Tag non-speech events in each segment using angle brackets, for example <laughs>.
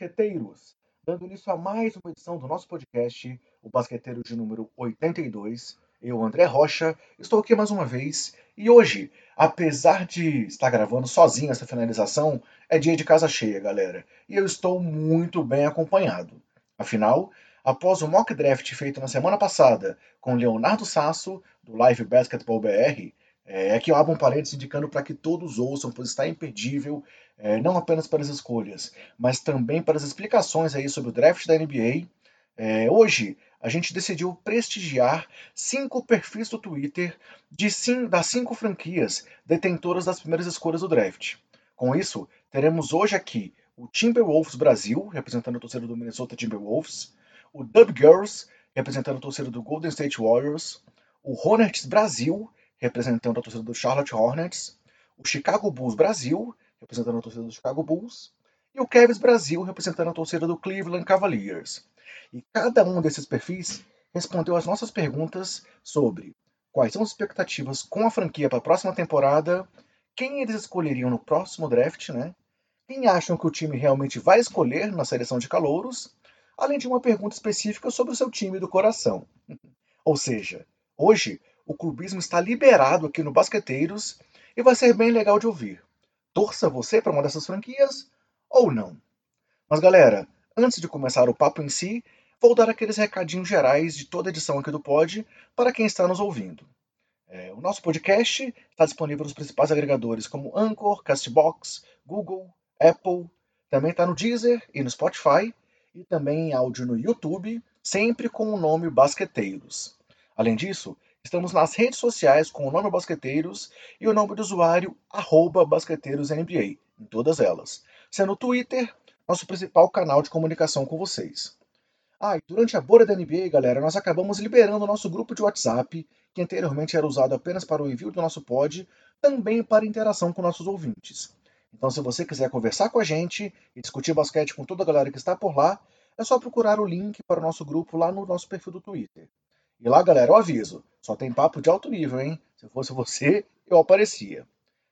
Basqueteiros! Dando início a mais uma edição do nosso podcast, o Basqueteiro de número 82. Eu, André Rocha, estou aqui mais uma vez e hoje, apesar de estar gravando sozinho essa finalização, é dia de casa cheia, galera. E eu estou muito bem acompanhado. Afinal, após o mock draft feito na semana passada com Leonardo Sasso, do Live Basketball BR, é, aqui eu abro um parênteses indicando para que todos ouçam, pois está imperdível, é, não apenas para as escolhas, mas também para as explicações aí sobre o draft da NBA. É, hoje a gente decidiu prestigiar cinco perfis do Twitter de das cinco franquias detentoras das primeiras escolhas do draft. Com isso, teremos hoje aqui o Timberwolves Brasil, representando a torcida do Minnesota Timberwolves, o Dub Girls, representando a torcida do Golden State Warriors, o Hornets Brasil, representando a torcida do Charlotte Hornets, o Chicago Bulls Brasil, representando a torcida do Chicago Bulls, e o Cavs Brasil, representando a torcida do Cleveland Cavaliers. E cada um desses perfis respondeu às nossas perguntas sobre quais são as expectativas com a franquia para a próxima temporada, quem eles escolheriam no próximo draft, né? Quem acham que o time realmente vai escolher na seleção de calouros, além de uma pergunta específica sobre o seu time do coração. <laughs> Ou seja, hoje o clubismo está liberado aqui no Basqueteiros e vai ser bem legal de ouvir. Torça você para uma dessas franquias ou não. Mas galera, antes de começar o papo em si, vou dar aqueles recadinhos gerais de toda edição aqui do Pod para quem está nos ouvindo. É, o nosso podcast está disponível nos principais agregadores como Anchor, Castbox, Google, Apple, também está no Deezer e no Spotify, e também em áudio no YouTube, sempre com o nome Basqueteiros. Além disso, Estamos nas redes sociais com o nome Basqueteiros e o nome do usuário BasqueteirosNBA, em todas elas, sendo o Twitter nosso principal canal de comunicação com vocês. Ah, e durante a bolha da NBA, galera, nós acabamos liberando o nosso grupo de WhatsApp, que anteriormente era usado apenas para o envio do nosso pod, também para interação com nossos ouvintes. Então, se você quiser conversar com a gente e discutir basquete com toda a galera que está por lá, é só procurar o link para o nosso grupo lá no nosso perfil do Twitter. E lá, galera, eu aviso, só tem papo de alto nível, hein? Se fosse você, eu aparecia.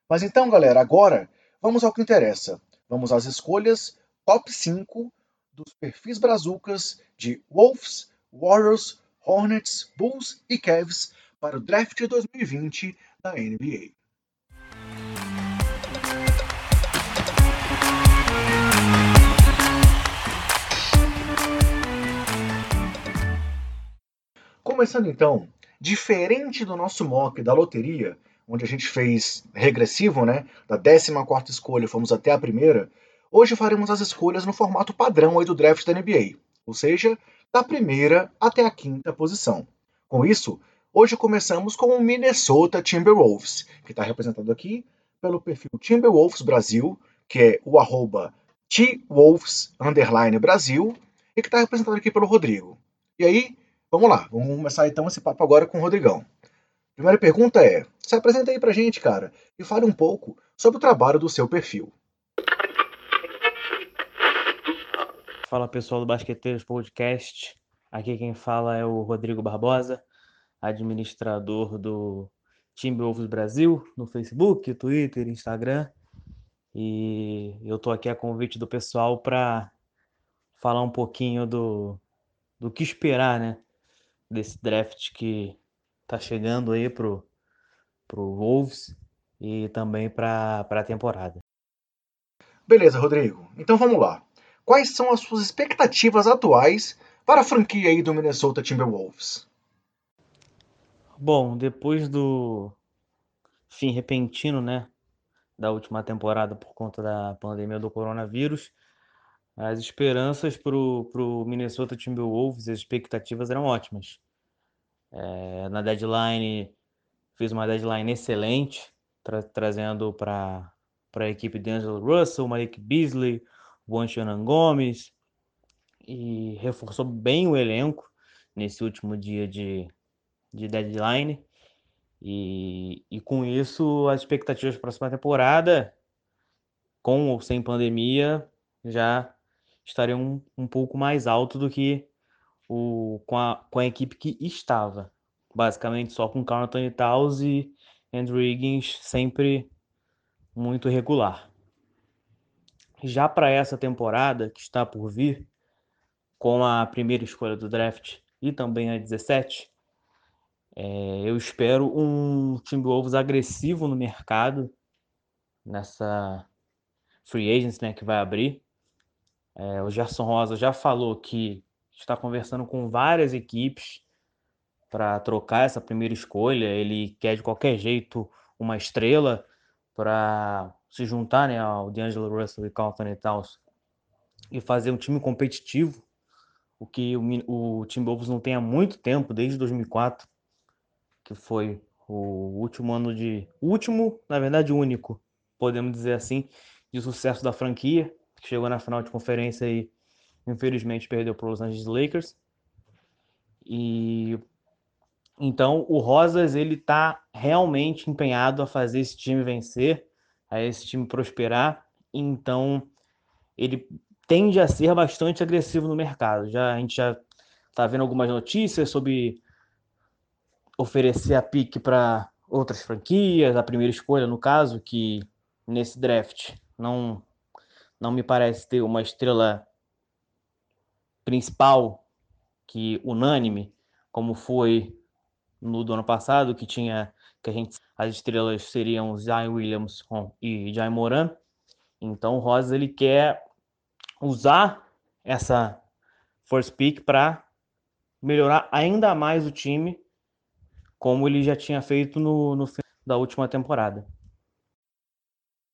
Mas então, galera, agora vamos ao que interessa. Vamos às escolhas top 5 dos perfis brazucas de Wolves, Warriors, Hornets, Bulls e Cavs para o draft 2020 da NBA. Começando então, diferente do nosso mock da loteria, onde a gente fez regressivo, né? Da 14 escolha fomos até a primeira, hoje faremos as escolhas no formato padrão aí do draft da NBA, ou seja, da primeira até a quinta posição. Com isso, hoje começamos com o Minnesota Timberwolves, que está representado aqui pelo perfil Timberwolves Brasil, que é o arroba T-Wolves Brasil, e que está representado aqui pelo Rodrigo. E aí, Vamos lá, vamos começar então esse papo agora com o Rodrigão. Primeira pergunta é: se apresenta aí pra gente, cara, e fale um pouco sobre o trabalho do seu perfil. Fala pessoal do Basqueteiros Podcast. Aqui quem fala é o Rodrigo Barbosa, administrador do Timberwolves Brasil no Facebook, Twitter, Instagram. E eu tô aqui a convite do pessoal para falar um pouquinho do, do que esperar, né? Desse draft que tá chegando aí pro, pro Wolves e também para a temporada. Beleza, Rodrigo. Então vamos lá. Quais são as suas expectativas atuais para a franquia aí do Minnesota Timberwolves? Bom, depois do fim repentino, né, da última temporada por conta da pandemia do coronavírus, as esperanças para o Minnesota Timberwolves, as expectativas eram ótimas. É, na deadline, fiz uma deadline excelente, tra trazendo para a equipe de Angelo Russell, Malik Beasley, Juan Shannon Gomes, e reforçou bem o elenco nesse último dia de, de deadline. E, e com isso, as expectativas para a próxima temporada, com ou sem pandemia, já estaria um, um pouco mais alto do que o, com, a, com a equipe que estava. Basicamente só com Carl Anthony Towns e Andrew Higgins sempre muito regular. já para essa temporada que está por vir, com a primeira escolha do draft e também a 17, é, eu espero um Timberwolves agressivo no mercado, nessa free agents né, que vai abrir. É, o Gerson Rosa já falou que está conversando com várias equipes para trocar essa primeira escolha. Ele quer de qualquer jeito uma estrela para se juntar né, ao D'Angelo Russell e Carl Anthony Towns e fazer um time competitivo, o que o, o Timberwolves não tem há muito tempo, desde 2004 que foi o último ano de. último, na verdade, único, podemos dizer assim, de sucesso da franquia, que chegou na final de conferência e infelizmente perdeu para os Los Angeles Lakers. E então o Rosas ele está realmente empenhado a fazer esse time vencer, a esse time prosperar. Então ele tende a ser bastante agressivo no mercado. Já a gente já está vendo algumas notícias sobre oferecer a pique para outras franquias, a primeira escolha, no caso, que nesse draft não, não me parece ter uma estrela principal que unânime, como foi no do ano passado, que tinha que a gente as estrelas seriam Zion Williamson e Jai Moran. Então o Rosa ele quer usar essa first pick para melhorar ainda mais o time como ele já tinha feito no, no fim da última temporada.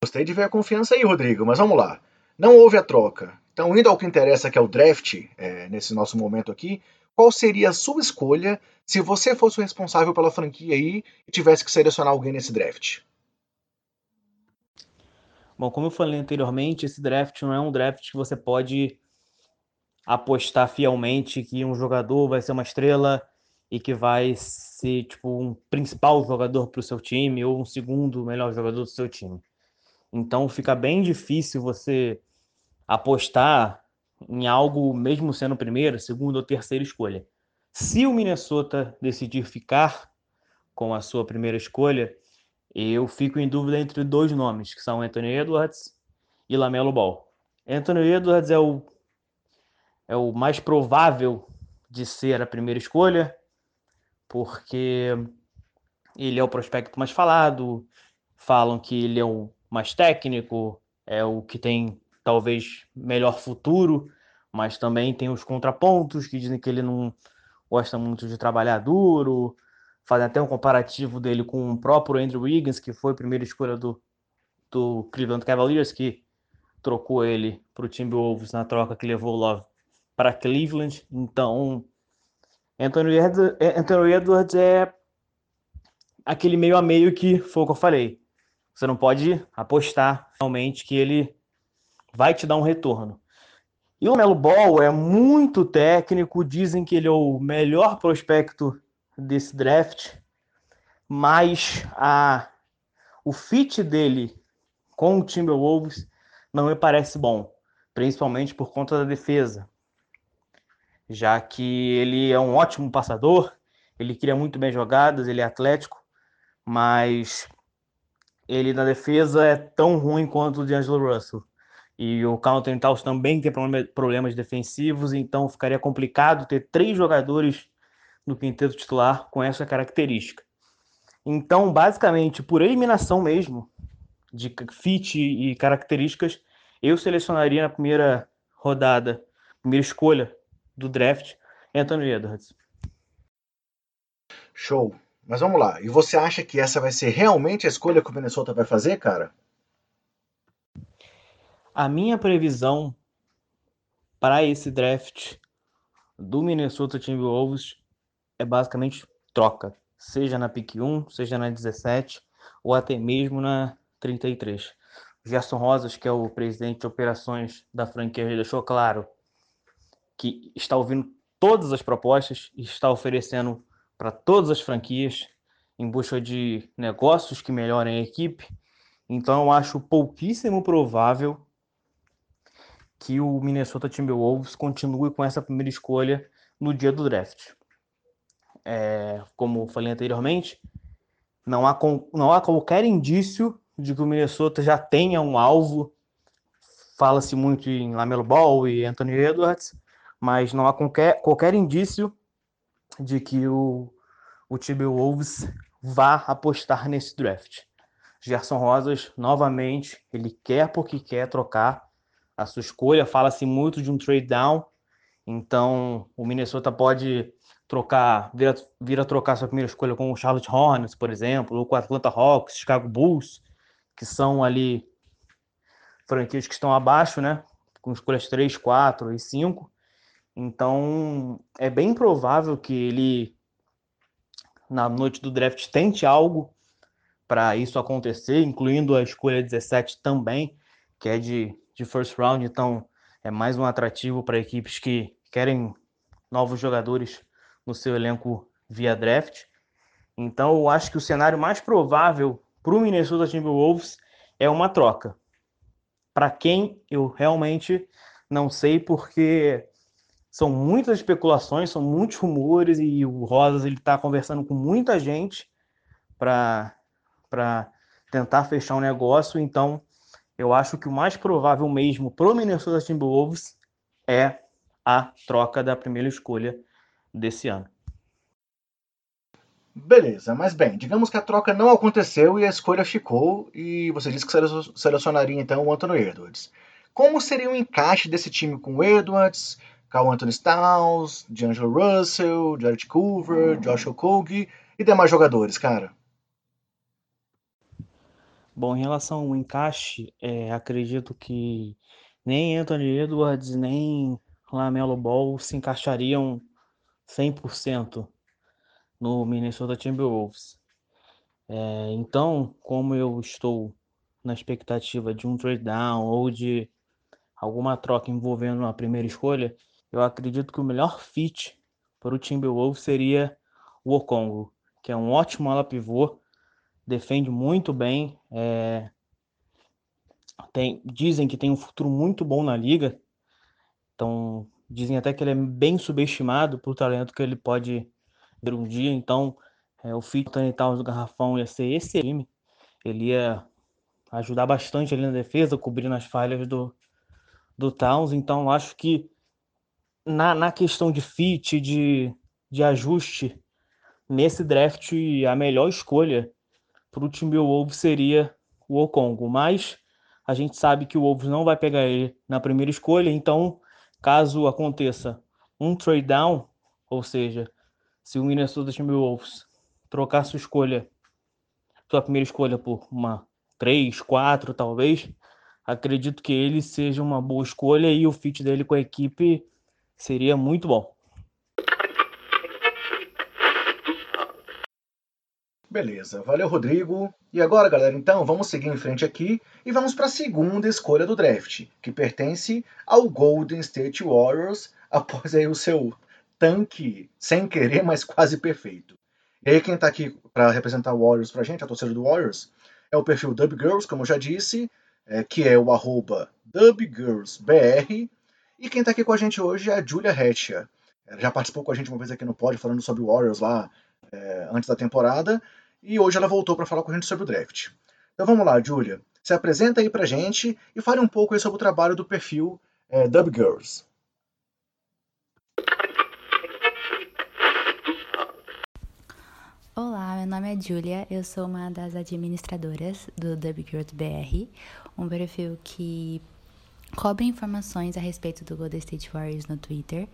Gostei de ver a confiança aí, Rodrigo, mas vamos lá. Não houve a troca. Então, indo ao que interessa, que é o draft, é, nesse nosso momento aqui, qual seria a sua escolha se você fosse o responsável pela franquia aí e tivesse que selecionar alguém nesse draft? Bom, como eu falei anteriormente, esse draft não é um draft que você pode apostar fielmente que um jogador vai ser uma estrela e que vai ser tipo um principal jogador para o seu time ou um segundo melhor jogador do seu time. Então fica bem difícil você apostar em algo mesmo sendo primeira, segunda ou terceira escolha. Se o Minnesota decidir ficar com a sua primeira escolha, eu fico em dúvida entre dois nomes, que são Anthony Edwards e Lamelo Ball. Anthony Edwards é o, é o mais provável de ser a primeira escolha, porque ele é o prospecto mais falado, falam que ele é o mais técnico, é o que tem talvez melhor futuro, mas também tem os contrapontos que dizem que ele não gosta muito de trabalhar duro, fazem até um comparativo dele com o próprio Andrew Wiggins, que foi a primeira escolha do, do Cleveland Cavaliers, que trocou ele para o Timberwolves na troca que levou o Love para Cleveland. Então, Anthony Edwards, Anthony Edwards é aquele meio a meio que foi o que eu falei. Você não pode apostar realmente que ele vai te dar um retorno. E o Melo Ball é muito técnico, dizem que ele é o melhor prospecto desse draft, mas a, o fit dele com o Timberwolves não me parece bom, principalmente por conta da defesa já que ele é um ótimo passador, ele cria muito bem jogadas, ele é atlético, mas ele na defesa é tão ruim quanto o D'Angelo Russell. E o Counter Taus também tem problemas defensivos, então ficaria complicado ter três jogadores no quinteto titular com essa característica. Então, basicamente, por eliminação mesmo, de fit e características, eu selecionaria na primeira rodada, primeira escolha do draft, Anthony Edwards. Show. Mas vamos lá. E você acha que essa vai ser realmente a escolha que o Minnesota vai fazer, cara? A minha previsão para esse draft do Minnesota Timberwolves é basicamente troca, seja na pick 1, seja na 17 ou até mesmo na 33. Gerson Rosas, que é o presidente de operações da franquia, deixou claro que está ouvindo todas as propostas e está oferecendo para todas as franquias em busca de negócios que melhorem a equipe. Então eu acho pouquíssimo provável que o Minnesota Timberwolves continue com essa primeira escolha no dia do draft. É, como falei anteriormente, não há, não há qualquer indício de que o Minnesota já tenha um alvo fala-se muito em Lamelo Ball e Anthony Edwards, mas não há qualquer, qualquer indício de que o, o Timberwolves vá apostar nesse draft. Gerson Rosas, novamente, ele quer porque quer trocar a sua escolha. Fala-se muito de um trade down, então o Minnesota pode trocar, vir a, vir a trocar sua primeira escolha com o Charlotte Hornets, por exemplo, ou com o Atlanta Hawks, Chicago Bulls, que são ali franquias que estão abaixo, né? Com escolhas 3, 4 e 5. Então, é bem provável que ele, na noite do draft, tente algo para isso acontecer, incluindo a escolha 17 também, que é de, de first round, então é mais um atrativo para equipes que querem novos jogadores no seu elenco via draft. Então eu acho que o cenário mais provável para o Minnesota Timberwolves é uma troca. Para quem eu realmente não sei, porque são muitas especulações, são muitos rumores e o Rosas ele está conversando com muita gente para tentar fechar um negócio. Então, eu acho que o mais provável mesmo para o Minnesota Timberwolves é a troca da primeira escolha desse ano. Beleza, mas bem, digamos que a troca não aconteceu e a escolha ficou, e você disse que selecionaria então o Anthony Edwards. Como seria o encaixe desse time com o Edwards, Carl Anthony Styles, D'Angelo Russell, Jared Culver, Josh Okogie e demais jogadores, cara? Bom, em relação ao encaixe, é, acredito que nem Anthony Edwards nem Lamelo Ball se encaixariam 100% no Minnesota Timberwolves. É, então, como eu estou na expectativa de um trade down ou de alguma troca envolvendo a primeira escolha, eu acredito que o melhor fit para o Timberwolves seria o Okongo, que é um ótimo ala pivô defende muito bem. É, tem, dizem que tem um futuro muito bom na liga. Então, dizem até que ele é bem subestimado por talento que ele pode ter um dia. Então, é, o fit Towns do Garrafão ia ser esse time. Ele ia ajudar bastante ali na defesa, cobrindo as falhas do, do Towns. Então, acho que na, na questão de fit, de, de ajuste, nesse draft, a melhor escolha para o Timberwolves seria o Okongo, mas a gente sabe que o Wolves não vai pegar ele na primeira escolha, então caso aconteça um trade down, ou seja, se o Minnesota Timberwolves trocar sua escolha, sua primeira escolha por uma 3, 4 talvez, acredito que ele seja uma boa escolha e o fit dele com a equipe seria muito bom. Beleza, valeu Rodrigo. E agora, galera, então vamos seguir em frente aqui e vamos para a segunda escolha do draft, que pertence ao Golden State Warriors <laughs> após aí o seu tanque sem querer, mas quase perfeito. E aí quem está aqui para representar o Warriors para a gente, a torcida do Warriors, é o perfil Dubgirls, como eu já disse, é, que é o arroba DubGirlsBR. E quem está aqui com a gente hoje é a Julia Hatcher. Ela já participou com a gente uma vez aqui no pod falando sobre o Warriors lá é, antes da temporada e hoje ela voltou para falar com a gente sobre o draft. Então vamos lá, Julia. Se apresenta aí pra gente e fale um pouco sobre o trabalho do perfil é, Dub Girls. Olá, meu nome é Julia, eu sou uma das administradoras do Dub Girls BR, um perfil que cobre informações a respeito do Golden State Warriors no Twitter.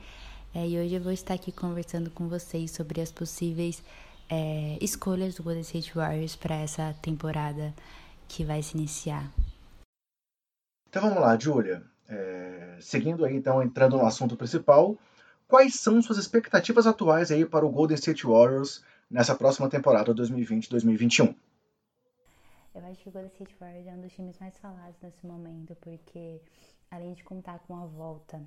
É, e hoje eu vou estar aqui conversando com vocês sobre as possíveis é, escolhas do Golden State Warriors para essa temporada que vai se iniciar. Então vamos lá, Julia. É, seguindo aí, então, entrando no assunto principal, quais são suas expectativas atuais aí para o Golden State Warriors nessa próxima temporada 2020-2021? Eu acho que o Golden State Warriors é um dos times mais falados nesse momento, porque além de contar com a volta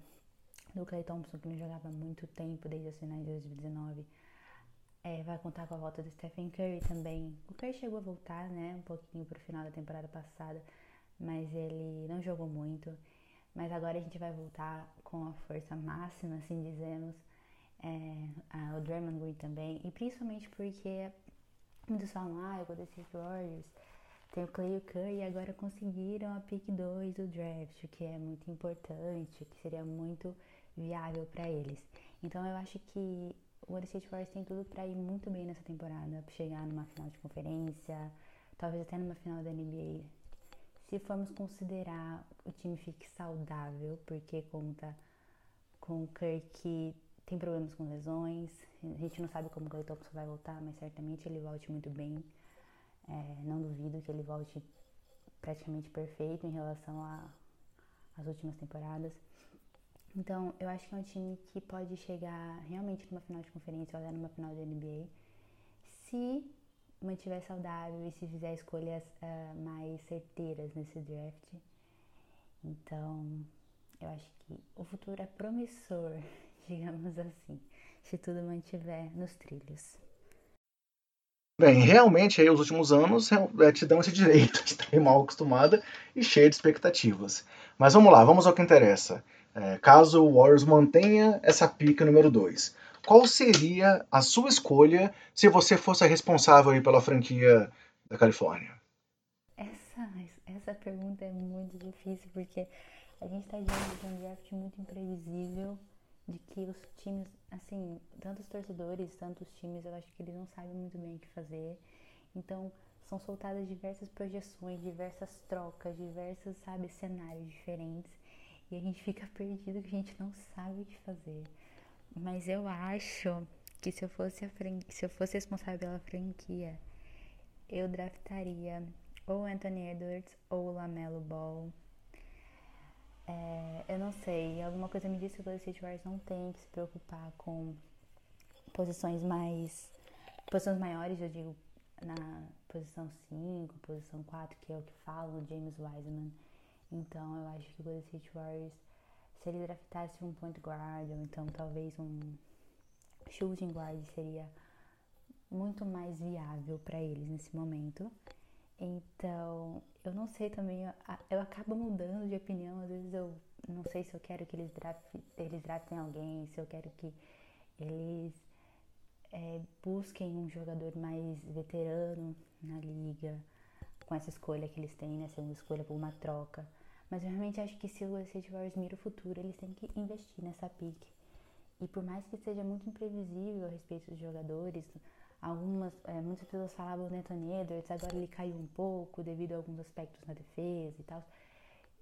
do Clay Thompson, que não jogava há muito tempo, desde as finais de 2019, é, vai contar com a volta do Stephen Curry também. O Curry chegou a voltar, né, um pouquinho pro final da temporada passada, mas ele não jogou muito. Mas agora a gente vai voltar com a força máxima, assim dizemos. É, a, o Draymond Green também, e principalmente porque muitos falam, ah, o Golden State Warriors tem o Clay e o Curry e agora conseguiram a pick 2 do draft, que é muito importante, que seria muito viável para eles. Então eu acho que o Golden State Warriors tem tudo para ir muito bem nessa temporada, chegar numa final de conferência, talvez até numa final da NBA. Se formos considerar o time fique saudável, porque conta com o Curry que tem problemas com lesões, a gente não sabe como o Clay Thompson vai voltar, mas certamente ele volte muito bem. É, não duvido que ele volte praticamente perfeito em relação às últimas temporadas. Então, eu acho que é um time que pode chegar realmente numa final de conferência ou até numa final da NBA se mantiver saudável e se fizer escolhas uh, mais certeiras nesse draft. Então, eu acho que o futuro é promissor, <laughs> digamos assim, se tudo mantiver nos trilhos. Bem, realmente aí os últimos anos é, te dão esse <laughs> direito de estar mal acostumada e cheia de expectativas. Mas vamos lá, vamos ao que interessa. É, caso o Warriors mantenha essa pica número 2, qual seria a sua escolha se você fosse a responsável pela franquia da Califórnia? Essa, essa pergunta é muito difícil porque a gente está diante de um draft muito imprevisível de que os times, assim, tanto os torcedores, tanto os times, eu acho que eles não sabem muito bem o que fazer. Então, são soltadas diversas projeções, diversas trocas, diversos, sabe, cenários diferentes. E a gente fica perdido que a gente não sabe o que fazer. Mas eu acho que se eu fosse se eu fosse responsável pela franquia, eu draftaria ou Anthony Edwards ou Lamelo Ball é, eu não sei, alguma coisa me disse que o State Warriors não tem que se preocupar com posições mais. posições maiores, eu digo, na posição 5, posição 4, que é o que fala o James Wiseman. Então eu acho que o Golden State Warriors, se ele draftasse um point guard, ou então talvez um shooting guard, seria muito mais viável para eles nesse momento. Então, eu não sei também, eu acabo mudando de opinião, às vezes eu não sei se eu quero que eles draftem, eles draftem alguém, se eu quero que eles é, busquem um jogador mais veterano na liga, com essa escolha que eles têm, né, segunda escolha por uma troca. Mas eu realmente acho que se o State Warriors mira o futuro, eles têm que investir nessa pique. E por mais que seja muito imprevisível a respeito dos jogadores, Algumas, é, muitas pessoas falavam do Anthony Edwards, agora ele caiu um pouco devido a alguns aspectos na defesa e tal.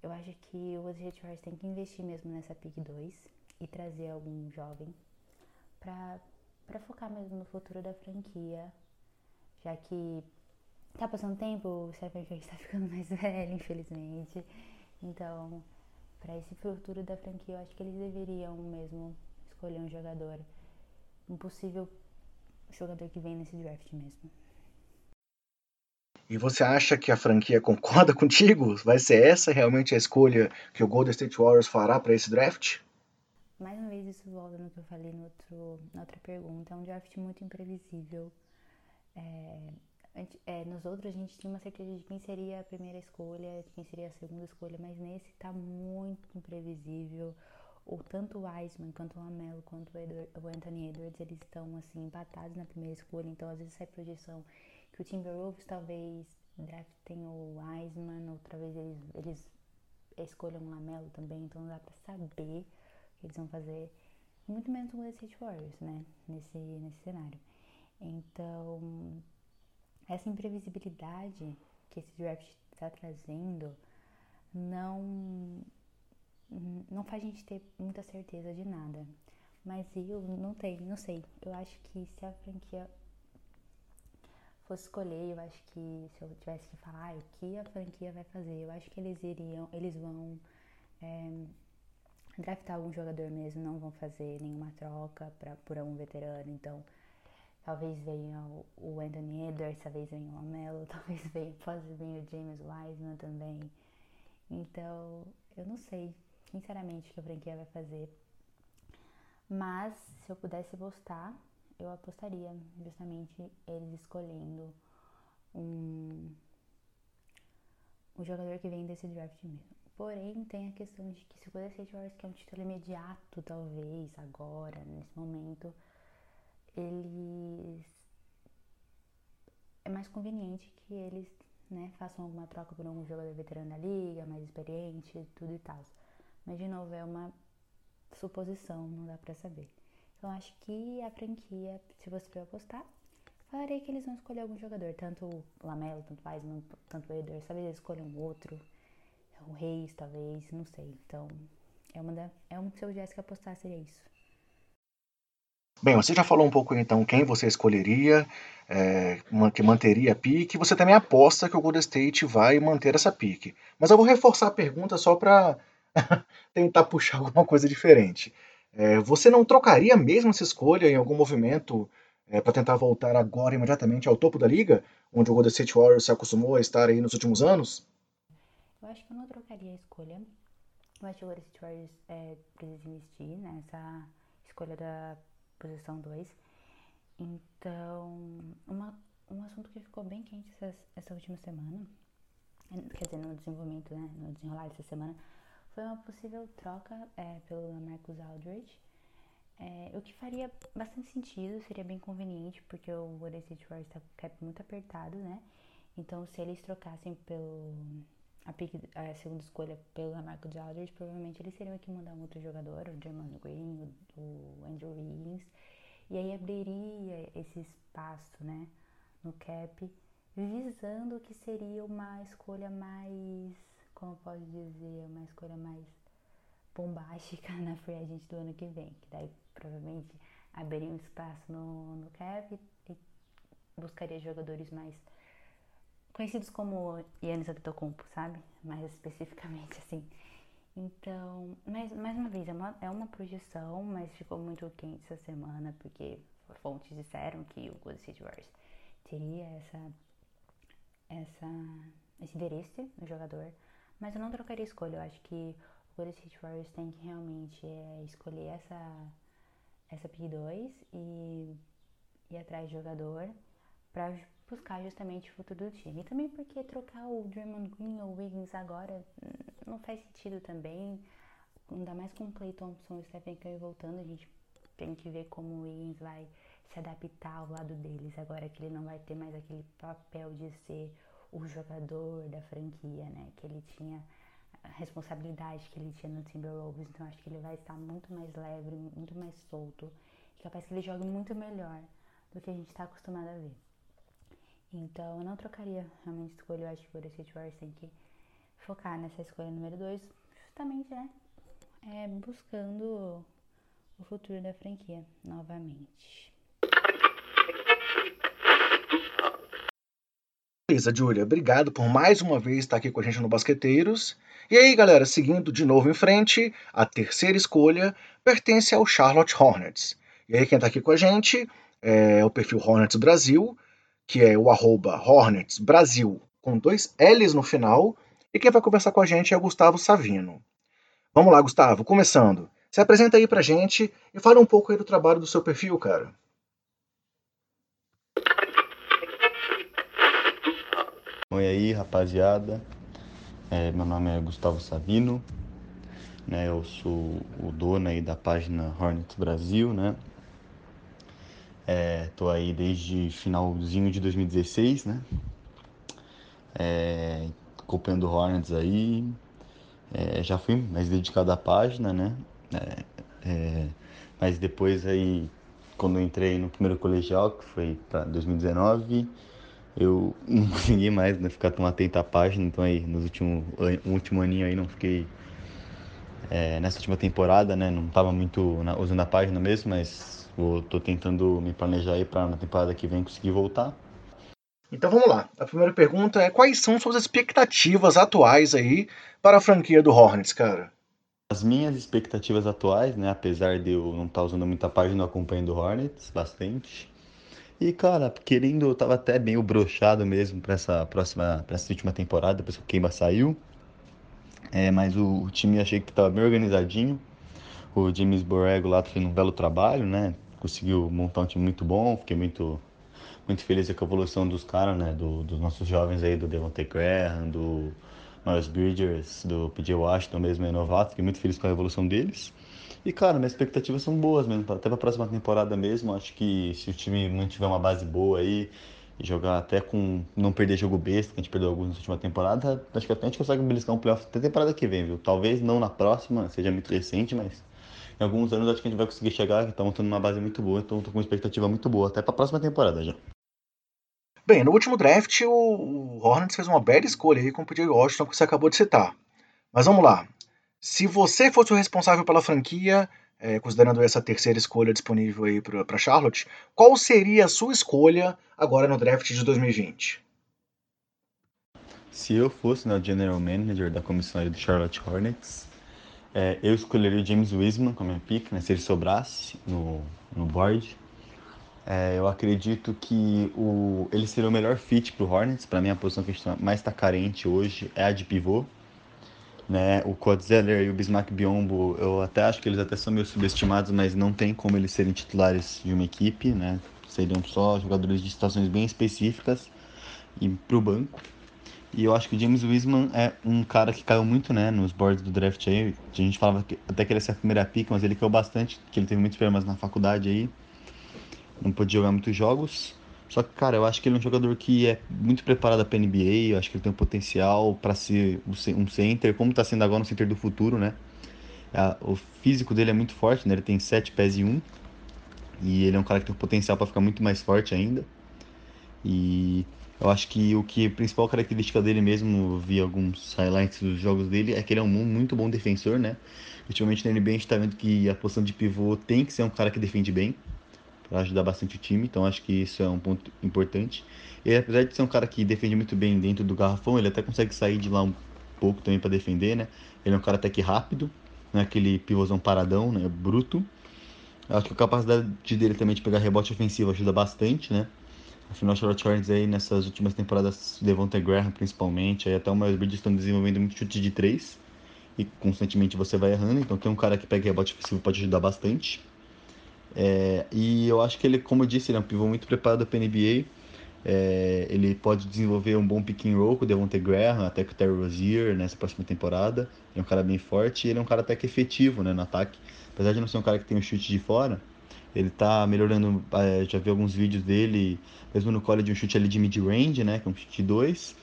Eu acho que o Golden Warriors tem que investir mesmo nessa pick 2 e trazer algum jovem pra, pra focar mesmo no futuro da franquia, já que tá passando tempo, o Stephen Curry está <laughs> ficando mais velho, infelizmente. Então, para esse futuro da franquia, eu acho que eles deveriam mesmo escolher um jogador, um possível jogador que vem nesse draft mesmo. E você acha que a franquia concorda <laughs> contigo? Vai ser essa realmente a escolha que o Golden State Warriors fará para esse draft? Mais uma vez, isso volta no que eu falei no outro, na outra pergunta. É um draft muito imprevisível. É, é, nos outros, a gente tinha uma certeza de quem seria a primeira escolha, de quem seria a segunda escolha, mas nesse tá muito imprevisível. O tanto o Wiseman quanto o Lamelo quanto o, Edward, o Anthony Edwards eles estão assim empatados na primeira escolha então às vezes sai projeção que o Timberwolves talvez draftem o Wiseman outra vez eles, eles escolham o Lamelo também então dá para saber o que eles vão fazer. Muito menos o Golden State Warriors né nesse nesse cenário. Então essa imprevisibilidade que esse draft está trazendo não não faz a gente ter muita certeza de nada. Mas eu não tenho, não sei. Eu acho que se a franquia fosse escolher, eu acho que se eu tivesse que falar o que a franquia vai fazer, eu acho que eles iriam, eles vão é, draftar algum jogador mesmo, não vão fazer nenhuma troca pra, por algum veterano, então talvez venha o, Anthony Edwards, talvez venha o Lamelo, <laughs> talvez venha, pode vir o James Wiseman também. Então, eu não sei sinceramente o que a franquia vai fazer. Mas se eu pudesse apostar, eu apostaria justamente eles escolhendo um, um jogador que vem desse draft mesmo. Porém, tem a questão de que se o Golden State Warriors quer um título imediato, talvez, agora, nesse momento, eles... É mais conveniente que eles né? Façam alguma troca por algum jogador veterano da liga, mais experiente, tudo e tal. Mas, de novo, é uma suposição, não dá pra saber. Então, acho que a franquia, se você for apostar, falarei que eles vão escolher algum jogador, tanto o Lamelo, tanto Wiseman, tanto o Eder, talvez eles escolham outro, o Reis, talvez, não sei. Então, é uma da, é um seu gesto que apostar seria isso. Bem, você já falou um pouco então quem você escolheria, é, que manteria a pique. Você também aposta que o Golden State vai manter essa pique. Mas eu vou reforçar a pergunta só para <laughs> tentar puxar alguma coisa diferente. É, você não trocaria mesmo essa escolha em algum movimento é, para tentar voltar agora imediatamente ao topo da liga, onde o Golden State Warriors se acostumou a estar aí nos últimos anos? Eu acho que eu não trocaria a escolha. Eu acho que o Golden State Warriors é, precisa investir nessa escolha da posição 2. Então, uma, um assunto que ficou bem quente essa, essa última semana, quer dizer, no desenvolvimento, né, no desenrolar dessa semana, foi uma possível troca é, pelo Marcus Aldridge. É, o que faria bastante sentido, seria bem conveniente, porque o Golden State Warriors está cap muito apertado, né? Então, se eles trocassem pelo a, pick, a segunda escolha pelo Marcus Aldridge, provavelmente eles teriam que mandar um outro jogador, o Draymond Green, o, o Andrew Wiggins, e aí abriria esse espaço, né, no cap, visando que seria uma escolha mais, como pode dizer, uma escolha mais bombástica <laughs> na free agent do ano que vem, que daí provavelmente abriria um espaço no, no cap e buscaria jogadores mais conhecidos como Yannis Antetokounmpo, sabe? Mais especificamente <laughs> assim. Então, mais, mais uma vez, é uma, é uma projeção, mas ficou muito quente essa semana, porque fontes disseram que o Golden State Warriors teria essa, essa, esse interesse no jogador, mas eu não trocaria escolha. Eu acho que o Golden State Warriors tem que realmente é, escolher essa, essa P2 e ir atrás de jogador para buscar justamente o futuro do time. E também porque trocar o Draymond Green ou Wiggins agora não faz sentido também. Ainda mais com o Clay Thompson e o Stephen Curry voltando, a gente tem que ver como o Wiggins vai se adaptar ao lado deles, agora que ele não vai ter mais aquele papel de ser o jogador da franquia, né? Que ele tinha a responsabilidade que ele tinha no Timberwolves, então acho que ele vai estar muito mais leve, muito mais solto, e capaz que ele jogue muito melhor do que a gente está acostumado a ver. Então eu não trocaria realmente escolha, eu acho que Golden State Warriors tem que focar nessa escolha número 2, justamente, né? É, buscando o futuro da franquia novamente. Beleza, Julia, obrigado por mais uma vez estar aqui com a gente no Basqueteiros. E aí, galera, seguindo de novo em frente, a terceira escolha pertence ao Charlotte Hornets. E aí, quem está aqui com a gente é o perfil Hornets Brasil, que é o arroba Hornets Brasil, com dois L's no final. E quem vai conversar com a gente é o Gustavo Savino. Vamos lá, Gustavo, começando. Se apresenta aí pra gente e fala um pouco aí do trabalho do seu perfil, cara. Oi aí, rapaziada. É, meu nome é Gustavo Savino. Né, eu sou o dono aí da página Hornets Brasil, né? É, tô aí desde finalzinho de 2016, né? É, acompanhando Hornets aí. É, já fui mais dedicado à página, né? É, é, mas depois aí, quando entrei no primeiro colegial, que foi para 2019, eu <laughs> não consegui mais né, ficar tão atento à página, então aí nos últimos no último aninho aí não fiquei é, nessa última temporada, né? Não tava muito na, usando a página mesmo, mas Vou, tô tentando me planejar aí para na temporada que vem conseguir voltar. Então vamos lá. A primeira pergunta é quais são suas expectativas atuais aí para a franquia do Hornets, cara? As minhas expectativas atuais, né, apesar de eu não estar tá usando muita página, eu acompanho do Hornets bastante. E cara, querendo, eu tava até meio brochado mesmo para essa próxima, para essa última temporada, depois que o Kemba saiu. É, mas o, o time achei que tava bem organizadinho. O James Borrego lá fez um belo trabalho, né? Conseguiu montar um time muito bom, fiquei muito muito feliz com a evolução dos caras, né? Do, dos nossos jovens aí, do Devontae Graham, do Miles Bridgers, do PJ Washington mesmo, é novato. Fiquei muito feliz com a evolução deles. E, cara, minhas expectativas são boas mesmo, até para a próxima temporada mesmo. Acho que se o time mantiver uma base boa aí jogar até com não perder jogo besta, que a gente perdeu alguns na última temporada, acho que até a gente consegue beliscar um playoff até temporada que vem, viu? Talvez não na próxima, seja muito recente, mas em alguns anos acho que a gente vai conseguir chegar, que tá montando uma base muito boa, então tô com uma expectativa muito boa, até pra próxima temporada já. Bem, no último draft o Hornets fez uma bela escolha aí com o PJ Washington que você acabou de citar. Mas vamos lá. Se você fosse o responsável pela franquia, é, considerando essa terceira escolha disponível aí para Charlotte, qual seria a sua escolha agora no draft de 2020? Se eu fosse né, o general manager da comissão do Charlotte Hornets, é, eu escolheria o James Wiseman como minha pick, né, se ele sobrasse no, no board. É, eu acredito que o, ele seria o melhor fit para o Hornets. Para mim, a posição que a gente mais está carente hoje é a de pivô. Né? O Kotzeller e o Bismarck Biombo, eu até acho que eles até são meio subestimados, mas não tem como eles serem titulares de uma equipe, né? Seriam só jogadores de situações bem específicas e para o banco. E eu acho que o James Wiseman é um cara que caiu muito, né, nos boards do draft aí. A gente falava que até que ele ia ser a primeira pick, mas ele caiu bastante, que ele teve muitos problemas na faculdade aí. Não pôde jogar muitos jogos. Só que, cara, eu acho que ele é um jogador que é muito preparado para NBA, eu acho que ele tem um potencial para ser um center, como está sendo agora um center do futuro, né? O físico dele é muito forte, né? Ele tem 7 pés e 1. E ele é um cara que tem um potencial para ficar muito mais forte ainda. E eu acho que o que a principal característica dele mesmo, vi alguns highlights dos jogos dele, é que ele é um muito bom defensor, né? Ultimamente na NBA a gente tá vendo que a posição de pivô tem que ser um cara que defende bem para ajudar bastante o time, então acho que isso é um ponto importante. Ele, apesar de ser um cara que defende muito bem dentro do garrafão, ele até consegue sair de lá um pouco também para defender, né? Ele é um cara até que rápido, não é aquele pivôzão paradão, né? Bruto. Acho que a capacidade dele também de pegar rebote ofensivo ajuda bastante, né? Afinal, Charlotte Hornets aí nessas últimas temporadas, Devonta Graham principalmente, aí até o Miles Bridges estão desenvolvendo muito chute de três e constantemente você vai errando, então tem um cara que pega rebote ofensivo pode ajudar bastante. É, e eu acho que ele, como eu disse, ele é um pivô muito preparado para NBA. É, ele pode desenvolver um bom pick and roll com o Devontae Graham, até com o Terry Rozier nessa próxima temporada. Ele é um cara bem forte e ele é um cara até que efetivo né, no ataque. Apesar de não ser um cara que tem um chute de fora, ele tá melhorando. É, já vi alguns vídeos dele, mesmo no college, um chute ali de mid-range, né? Que é um chute 2.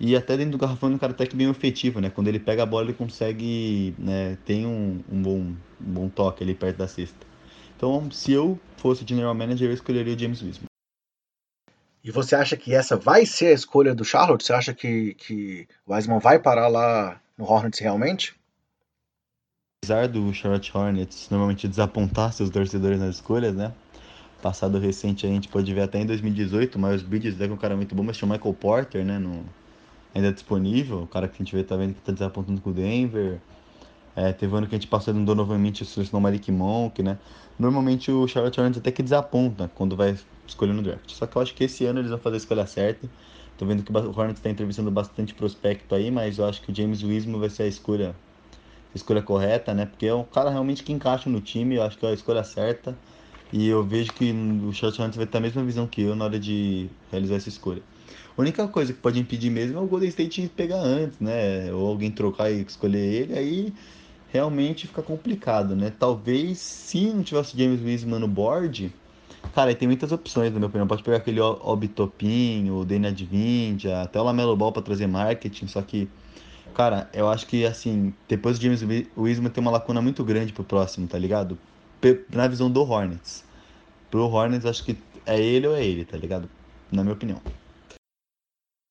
E até dentro do garrafão é um cara até que bem efetivo, né? Quando ele pega a bola, ele consegue. Né, tem um, um, bom, um bom toque ali perto da cesta. Então, se eu fosse general manager, eu escolheria o James Wiseman. E você acha que essa vai ser a escolha do Charlotte? Você acha que, que o Wiseman vai parar lá no Hornets realmente? Apesar do Charlotte Hornets normalmente desapontar seus torcedores nas escolhas, né? Passado recente a gente pode ver até em 2018, o Miles Bridges é um cara muito bom, mas tinha o Michael Porter, né? No, ainda disponível, o cara que a gente vê tá vendo que tá desapontando com o Denver. É, teve um ano que a gente passou no Donovan Mitchell, selecionou o Malik Monk, né? Normalmente o Charlotte Hornets até que desaponta quando vai escolher no draft. Só que eu acho que esse ano eles vão fazer a escolha certa. Tô vendo que o Hornets está entrevistando bastante prospecto aí, mas eu acho que o James Wiseman vai ser a escolha, a escolha correta, né? Porque é um cara realmente que encaixa no time, eu acho que é a escolha certa. E eu vejo que o Charlotte Hornets vai ter a mesma visão que eu na hora de realizar essa escolha. A única coisa que pode impedir mesmo é o Golden State pegar antes, né? Ou alguém trocar e escolher ele, aí realmente fica complicado, né? Talvez se não tivesse James Wiseman no board, cara, tem muitas opções, na minha opinião. Pode pegar aquele Obi Topin, o Dana Advindia, até o Lamelo Ball para trazer marketing, só que cara, eu acho que assim, depois do James Wiseman tem uma lacuna muito grande pro próximo, tá ligado? Na visão do Hornets. Pro Hornets, acho que é ele ou é ele, tá ligado? Na minha opinião.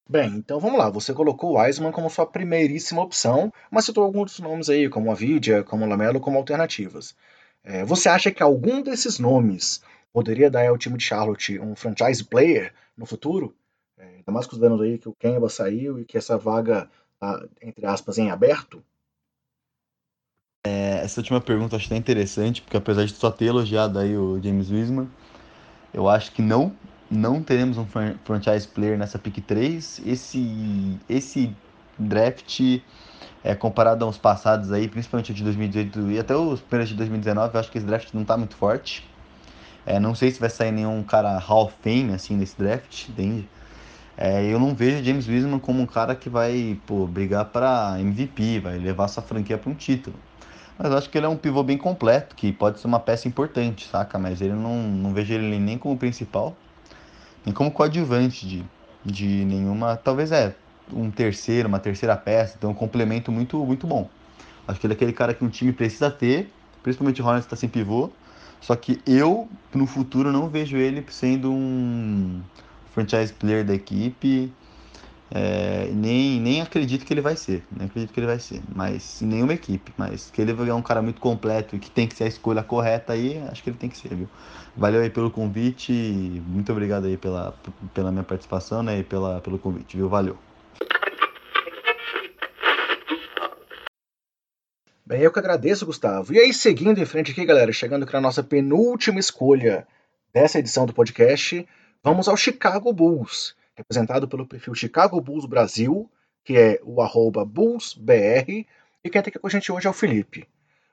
Bem, então vamos lá. Você colocou o Wiseman como sua primeiríssima opção, mas citou alguns nomes aí, como a Vidia, como o Lamelo, como alternativas. É, você acha que algum desses nomes poderia dar ao time de Charlotte um franchise player no futuro? É, ainda mais considerando aí que o Kemba saiu e que essa vaga está, entre aspas, em aberto? É, essa última pergunta acho até interessante, porque apesar de só ter elogiado aí o James Wiseman, eu acho que não não teremos um franchise player nessa pick 3. Esse, esse draft, é, comparado aos passados aí, principalmente o de 2018 e até os primeiros de 2019, eu acho que esse draft não está muito forte. É, não sei se vai sair nenhum cara Hall of Fame assim nesse draft, entende? É, eu não vejo James Wiseman como um cara que vai pô, brigar para MVP, vai levar sua franquia para um título. Mas eu acho que ele é um pivô bem completo, que pode ser uma peça importante, saca? Mas ele não, não vejo ele nem como principal nem como coadjuvante de, de nenhuma. Talvez é um terceiro, uma terceira peça, então um complemento muito, muito bom. Acho que ele é aquele cara que um time precisa ter, principalmente o Hornets está sem pivô. Só que eu, no futuro, não vejo ele sendo um franchise player da equipe. É, nem, nem acredito que ele vai ser. Nem acredito que ele vai ser. Mas nenhuma equipe. Mas que ele é um cara muito completo e que tem que ser a escolha correta aí, acho que ele tem que ser, viu? Valeu aí pelo convite. Muito obrigado aí pela, pela minha participação né, e pela, pelo convite, viu? Valeu. Bem, eu que agradeço, Gustavo. E aí, seguindo em frente aqui, galera, chegando aqui na nossa penúltima escolha dessa edição do podcast, vamos ao Chicago Bulls representado pelo perfil Chicago Bulls Brasil, que é o arroba BullsBR, e quem está aqui com a gente hoje é o Felipe.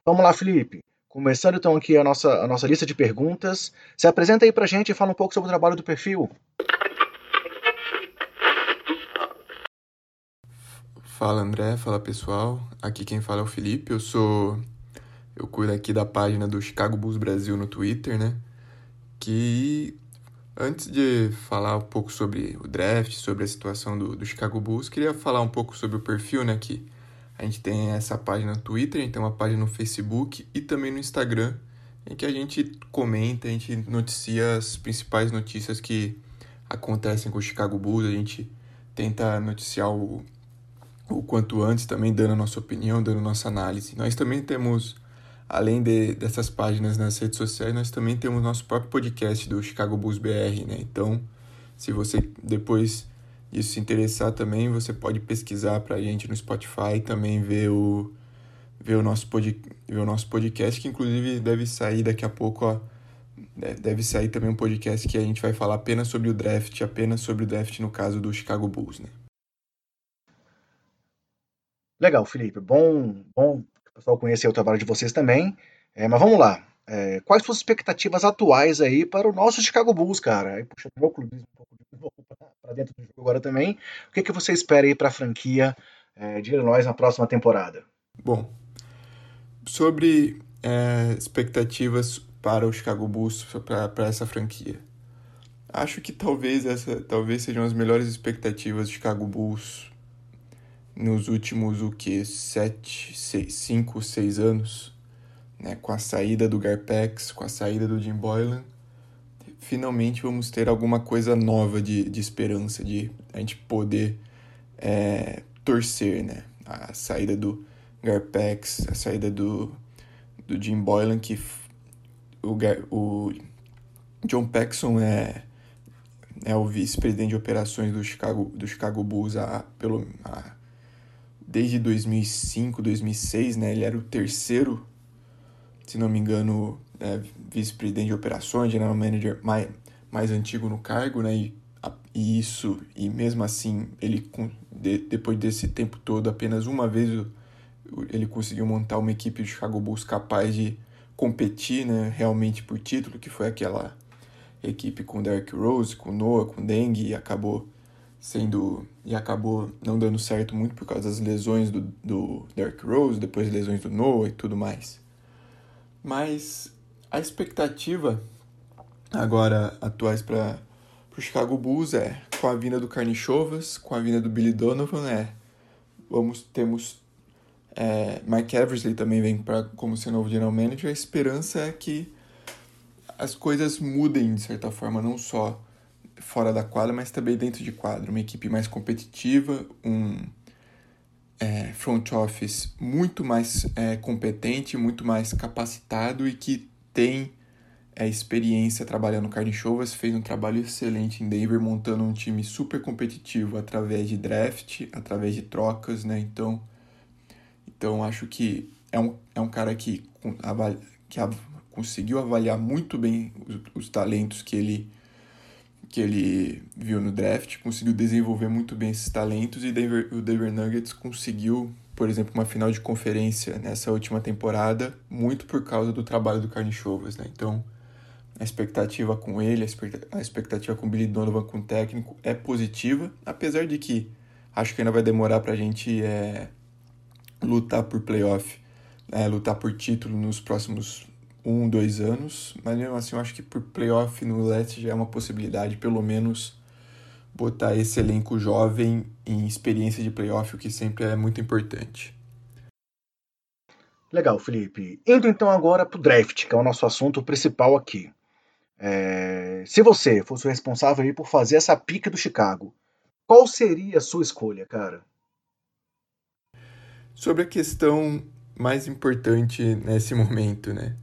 Vamos lá, Felipe. Começando então aqui a nossa, a nossa lista de perguntas. Se apresenta aí pra gente e fala um pouco sobre o trabalho do perfil. Fala André, fala pessoal. Aqui quem fala é o Felipe. Eu sou. Eu cuido aqui da página do Chicago Bulls Brasil no Twitter, né? Que Antes de falar um pouco sobre o draft, sobre a situação do, do Chicago Bulls, queria falar um pouco sobre o perfil, né? Que a gente tem essa página no Twitter, a gente tem uma página no Facebook e também no Instagram, em que a gente comenta, a gente noticia as principais notícias que acontecem com o Chicago Bulls, a gente tenta noticiar o, o quanto antes também, dando a nossa opinião, dando nossa análise. Nós também temos além de, dessas páginas nas redes sociais, nós também temos nosso próprio podcast do Chicago Bulls BR, né? Então, se você depois disso se interessar também, você pode pesquisar para a gente no Spotify e também ver o, ver, o nosso pod, ver o nosso podcast, que inclusive deve sair daqui a pouco, ó, deve sair também um podcast que a gente vai falar apenas sobre o draft, apenas sobre o draft no caso do Chicago Bulls, né? Legal, Felipe. Bom, bom pessoal conhecer o trabalho de vocês também. É, mas vamos lá. É, quais suas expectativas atuais aí para o nosso Chicago Bulls, cara? Aí puxando meu clubismo um pouco para dentro do jogo agora também. O que, que você espera aí para a franquia é, de Illinois na próxima temporada? Bom, sobre é, expectativas para o Chicago Bulls, para essa franquia. Acho que talvez essa talvez sejam as melhores expectativas do Chicago Bulls nos últimos o que sete, seis, cinco, seis anos, né, com a saída do Garpex, com a saída do Jim Boylan, finalmente vamos ter alguma coisa nova de, de esperança, de a gente poder é, torcer, né? A saída do Garpex, a saída do, do Jim Boylan, que o, o John Paxson é, é o vice-presidente de operações do Chicago, do Chicago Bulls há, pelo, há desde 2005, 2006, né? Ele era o terceiro, se não me engano, é, vice-presidente de operações, general manager mais, mais antigo no cargo, né? E, e isso, e mesmo assim, ele de, depois desse tempo todo, apenas uma vez ele conseguiu montar uma equipe de Chicago Bulls capaz de competir, né? Realmente por título, que foi aquela equipe com Derrick Rose, com Noah, com Deng, e acabou sendo e acabou não dando certo muito por causa das lesões do, do Derrick Rose, depois lesões do Noah e tudo mais. Mas a expectativa agora atuais para o Chicago Bulls é com a vinda do Carnichovas, com a vinda do Billy Donovan, é vamos temos é, Mike Eversley também vem para como ser novo general manager. A esperança é que as coisas mudem de certa forma, não só fora da quadra, mas também dentro de quadra. Uma equipe mais competitiva, um é, front office muito mais é, competente, muito mais capacitado e que tem é, experiência trabalhando carne chovas, fez um trabalho excelente em Denver, montando um time super competitivo através de draft, através de trocas, né? Então, então acho que é um, é um cara que, que conseguiu avaliar muito bem os, os talentos que ele que ele viu no draft, conseguiu desenvolver muito bem esses talentos e Denver, o Denver Nuggets conseguiu, por exemplo, uma final de conferência nessa última temporada, muito por causa do trabalho do Carnichovas, né? Então, a expectativa com ele, a expectativa com o Billy Donovan com o técnico é positiva, apesar de que acho que ainda vai demorar para a gente é, lutar por playoff, é, lutar por título nos próximos um, dois anos, mas mesmo assim eu acho que por playoff no leste já é uma possibilidade, pelo menos botar esse elenco jovem em experiência de playoff, o que sempre é muito importante. Legal, Felipe. Indo então agora para o draft, que é o nosso assunto principal aqui. É... Se você fosse o responsável por fazer essa pica do Chicago, qual seria a sua escolha, cara? Sobre a questão mais importante nesse <laughs> momento, né?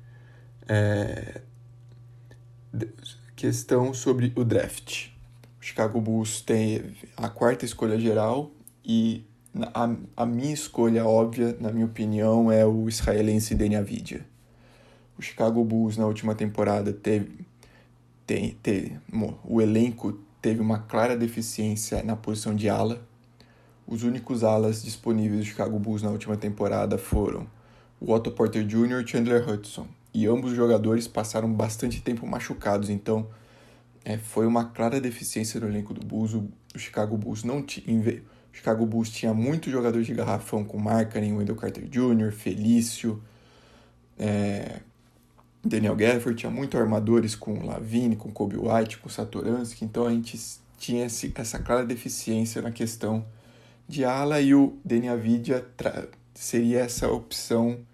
É... Questão sobre o draft. O Chicago Bulls tem a quarta escolha geral e a, a minha escolha óbvia, na minha opinião, é o israelense Deni Avidia. O Chicago Bulls na última temporada teve, tem, teve o elenco teve uma clara deficiência na posição de ala. Os únicos alas disponíveis do Chicago Bulls na última temporada foram o Otto Porter Jr. e Chandler Hudson. E ambos os jogadores passaram bastante tempo machucados, então é, foi uma clara deficiência no elenco do Bulls. O, Chicago Bulls não tinha Chicago Bulls tinha muitos jogadores de garrafão com Markkanen, Wendell Carter Jr., Felício, é, Daniel Gafford, tinha muitos armadores com Lavine, com Kobe White, com Satoransky, então a gente tinha esse, essa clara deficiência na questão de ala e o Deni Avidia seria essa opção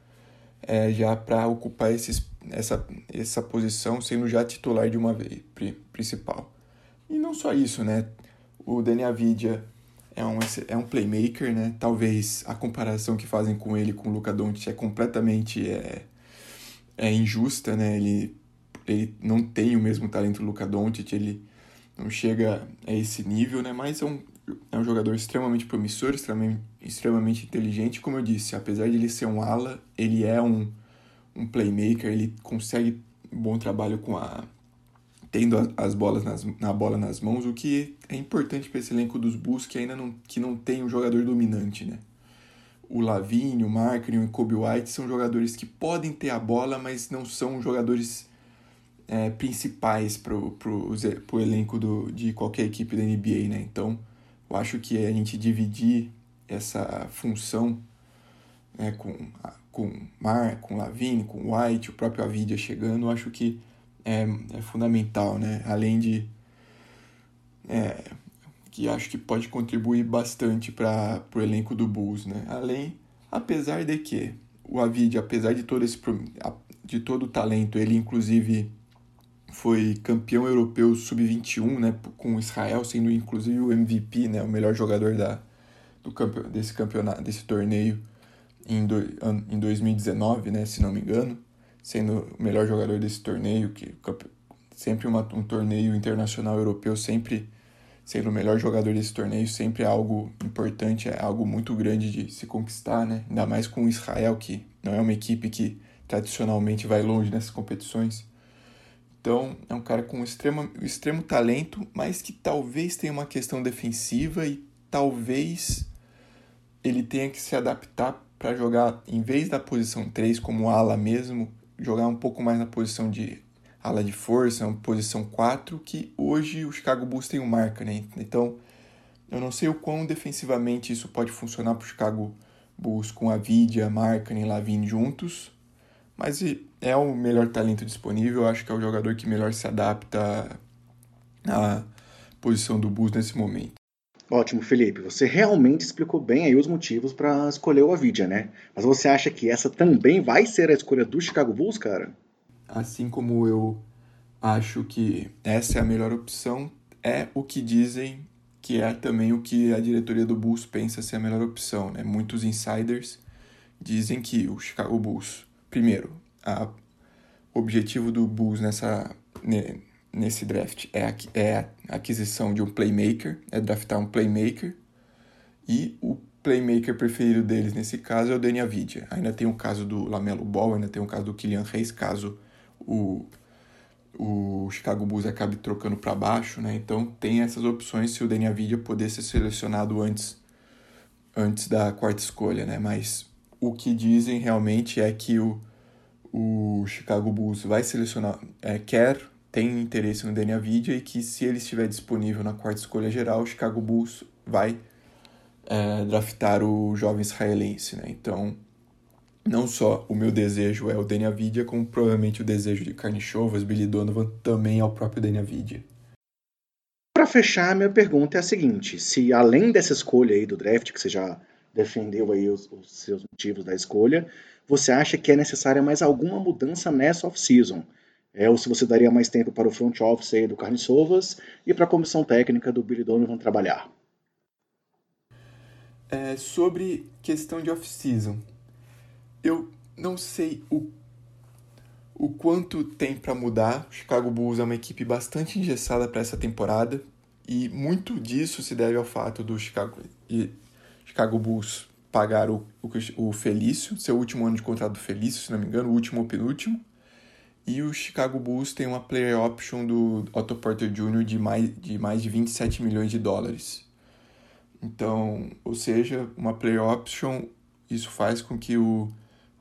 é, já para ocupar esses, essa, essa posição, sendo já titular de uma vez, principal. E não só isso, né? O Dani Avidia é um, é um playmaker, né? Talvez a comparação que fazem com ele com o Luca Doncic é completamente é, é injusta, né? Ele, ele não tem o mesmo talento do Luca Doncic, ele não chega a esse nível, né? Mas é um, é um jogador extremamente promissor, extremamente, extremamente inteligente. Como eu disse, apesar de ele ser um ala, ele é um, um playmaker, ele consegue um bom trabalho com a tendo as bolas nas, na bola nas mãos, o que é importante para esse elenco dos Bulls que ainda não, que não tem um jogador dominante, né? O Lavinho, o Marketing e o Kobe White são jogadores que podem ter a bola, mas não são jogadores é, principais para o elenco do, de qualquer equipe da NBA, né? Então, eu acho que a gente dividir essa função né, com, com Mar, com Lavigne, com White, o próprio Avidia chegando, eu acho que é, é fundamental, né? Além de é, que acho que pode contribuir bastante para o elenco do Bulls, né? Além, apesar de que o Avid, apesar de todo esse de todo o talento, ele inclusive foi campeão europeu sub-21, né, com Israel sendo inclusive o MVP, né, o melhor jogador da do campe, desse campeonato, desse torneio em, do, em 2019, né, se não me engano sendo o melhor jogador desse torneio, que sempre uma, um torneio internacional europeu, sempre sendo o melhor jogador desse torneio, sempre é algo importante, é algo muito grande de se conquistar, né? Ainda mais com Israel, que não é uma equipe que tradicionalmente vai longe nessas competições. Então, é um cara com extremo, extremo talento, mas que talvez tenha uma questão defensiva e talvez ele tenha que se adaptar para jogar, em vez da posição 3 como ala mesmo, jogar um pouco mais na posição de ala de força, uma posição 4, que hoje o Chicago Bulls tem um marca, né? Então, eu não sei o quão defensivamente isso pode funcionar para o Chicago Bulls com a Vidia, Marca e Lavin juntos, mas é o melhor talento disponível, acho que é o jogador que melhor se adapta à posição do Bulls nesse momento. Ótimo, Felipe. Você realmente explicou bem aí os motivos para escolher o Avidia, né? Mas você acha que essa também vai ser a escolha do Chicago Bulls, cara? Assim como eu acho que essa é a melhor opção, é o que dizem que é também o que a diretoria do Bulls pensa ser a melhor opção, né? Muitos insiders dizem que o Chicago Bulls, primeiro, a, objetivo do Bulls nessa nesse draft é a, é a aquisição de um playmaker, é draftar um playmaker, e o playmaker preferido deles nesse caso é o Dani Avidia. Ainda tem o caso do Lamelo Ball, ainda tem o caso do Kylian Reis, caso o, o Chicago Bulls acabe trocando para baixo, né? Então tem essas opções se o Dani Avidia poder ser selecionado antes, antes da quarta escolha, né? Mas o que dizem realmente é que o, o Chicago Bulls vai selecionar, é, quer tem interesse no Daniel Vidia e que se ele estiver disponível na quarta escolha geral, o Chicago Bulls vai é, draftar o jovem israelense, né? Então, não só o meu desejo é o Dani Avidia, como provavelmente o desejo de Carnichovas, Billy Donovan, também é o próprio Dani Avidia. Para fechar, minha pergunta é a seguinte: se além dessa escolha aí do draft, que você já defendeu aí os, os seus motivos da escolha, você acha que é necessária mais alguma mudança nessa off-season? É, ou se você daria mais tempo para o front office aí do Carniçovas e para a comissão técnica do Billy Donovan trabalhar? É, sobre questão de off-season, eu não sei o, o quanto tem para mudar. O Chicago Bulls é uma equipe bastante engessada para essa temporada e muito disso se deve ao fato do Chicago, Chicago Bulls pagar o, o, o Felício, seu último ano de contrato do Felício, se não me engano, o último ou penúltimo. E o Chicago Bulls tem uma player option do Otto Porter Jr. de mais, de mais de 27 milhões de dólares. Então, ou seja, uma player option, isso faz com que o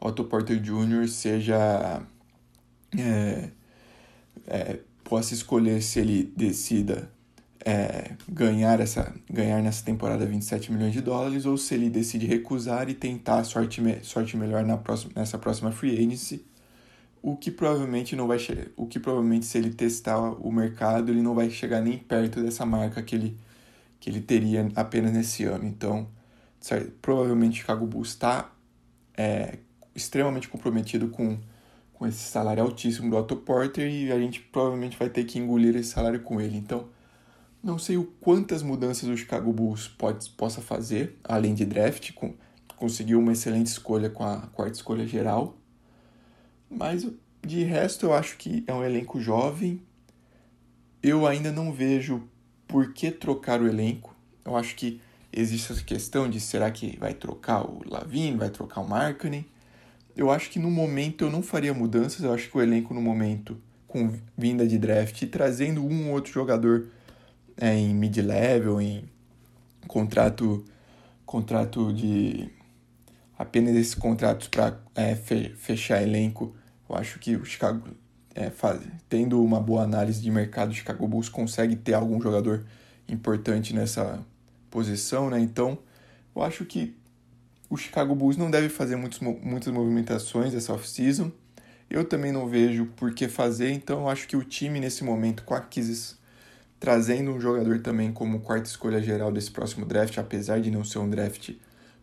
Otto Porter Jr. seja. É, é, possa escolher se ele decida é, ganhar, essa, ganhar nessa temporada 27 milhões de dólares ou se ele decide recusar e tentar sorte, sorte melhor na próxima, nessa próxima free agency o que provavelmente não vai o que provavelmente se ele testar o mercado ele não vai chegar nem perto dessa marca que ele que ele teria apenas nesse ano então certo? provavelmente Chicago Bulls está é, extremamente comprometido com com esse salário altíssimo do Otto Porter e a gente provavelmente vai ter que engolir esse salário com ele então não sei o quantas mudanças o Chicago Bulls pode, possa fazer além de draft com, conseguiu uma excelente escolha com a quarta escolha geral mas de resto eu acho que é um elenco jovem. Eu ainda não vejo por que trocar o elenco. Eu acho que existe essa questão de será que vai trocar o Lavine, vai trocar o Markkinen. Eu acho que no momento eu não faria mudanças. Eu acho que o elenco no momento, com vinda de draft e trazendo um ou outro jogador é, em mid-level, em contrato, contrato de apenas esses contratos para é, fechar elenco eu acho que o Chicago, é, faz, tendo uma boa análise de mercado, o Chicago Bulls consegue ter algum jogador importante nessa posição, né? Então, eu acho que o Chicago Bulls não deve fazer muitos, muitas movimentações essa off-season. Eu também não vejo por que fazer, então eu acho que o time nesse momento, com a aquisição, trazendo um jogador também como quarta escolha geral desse próximo draft, apesar de não ser um draft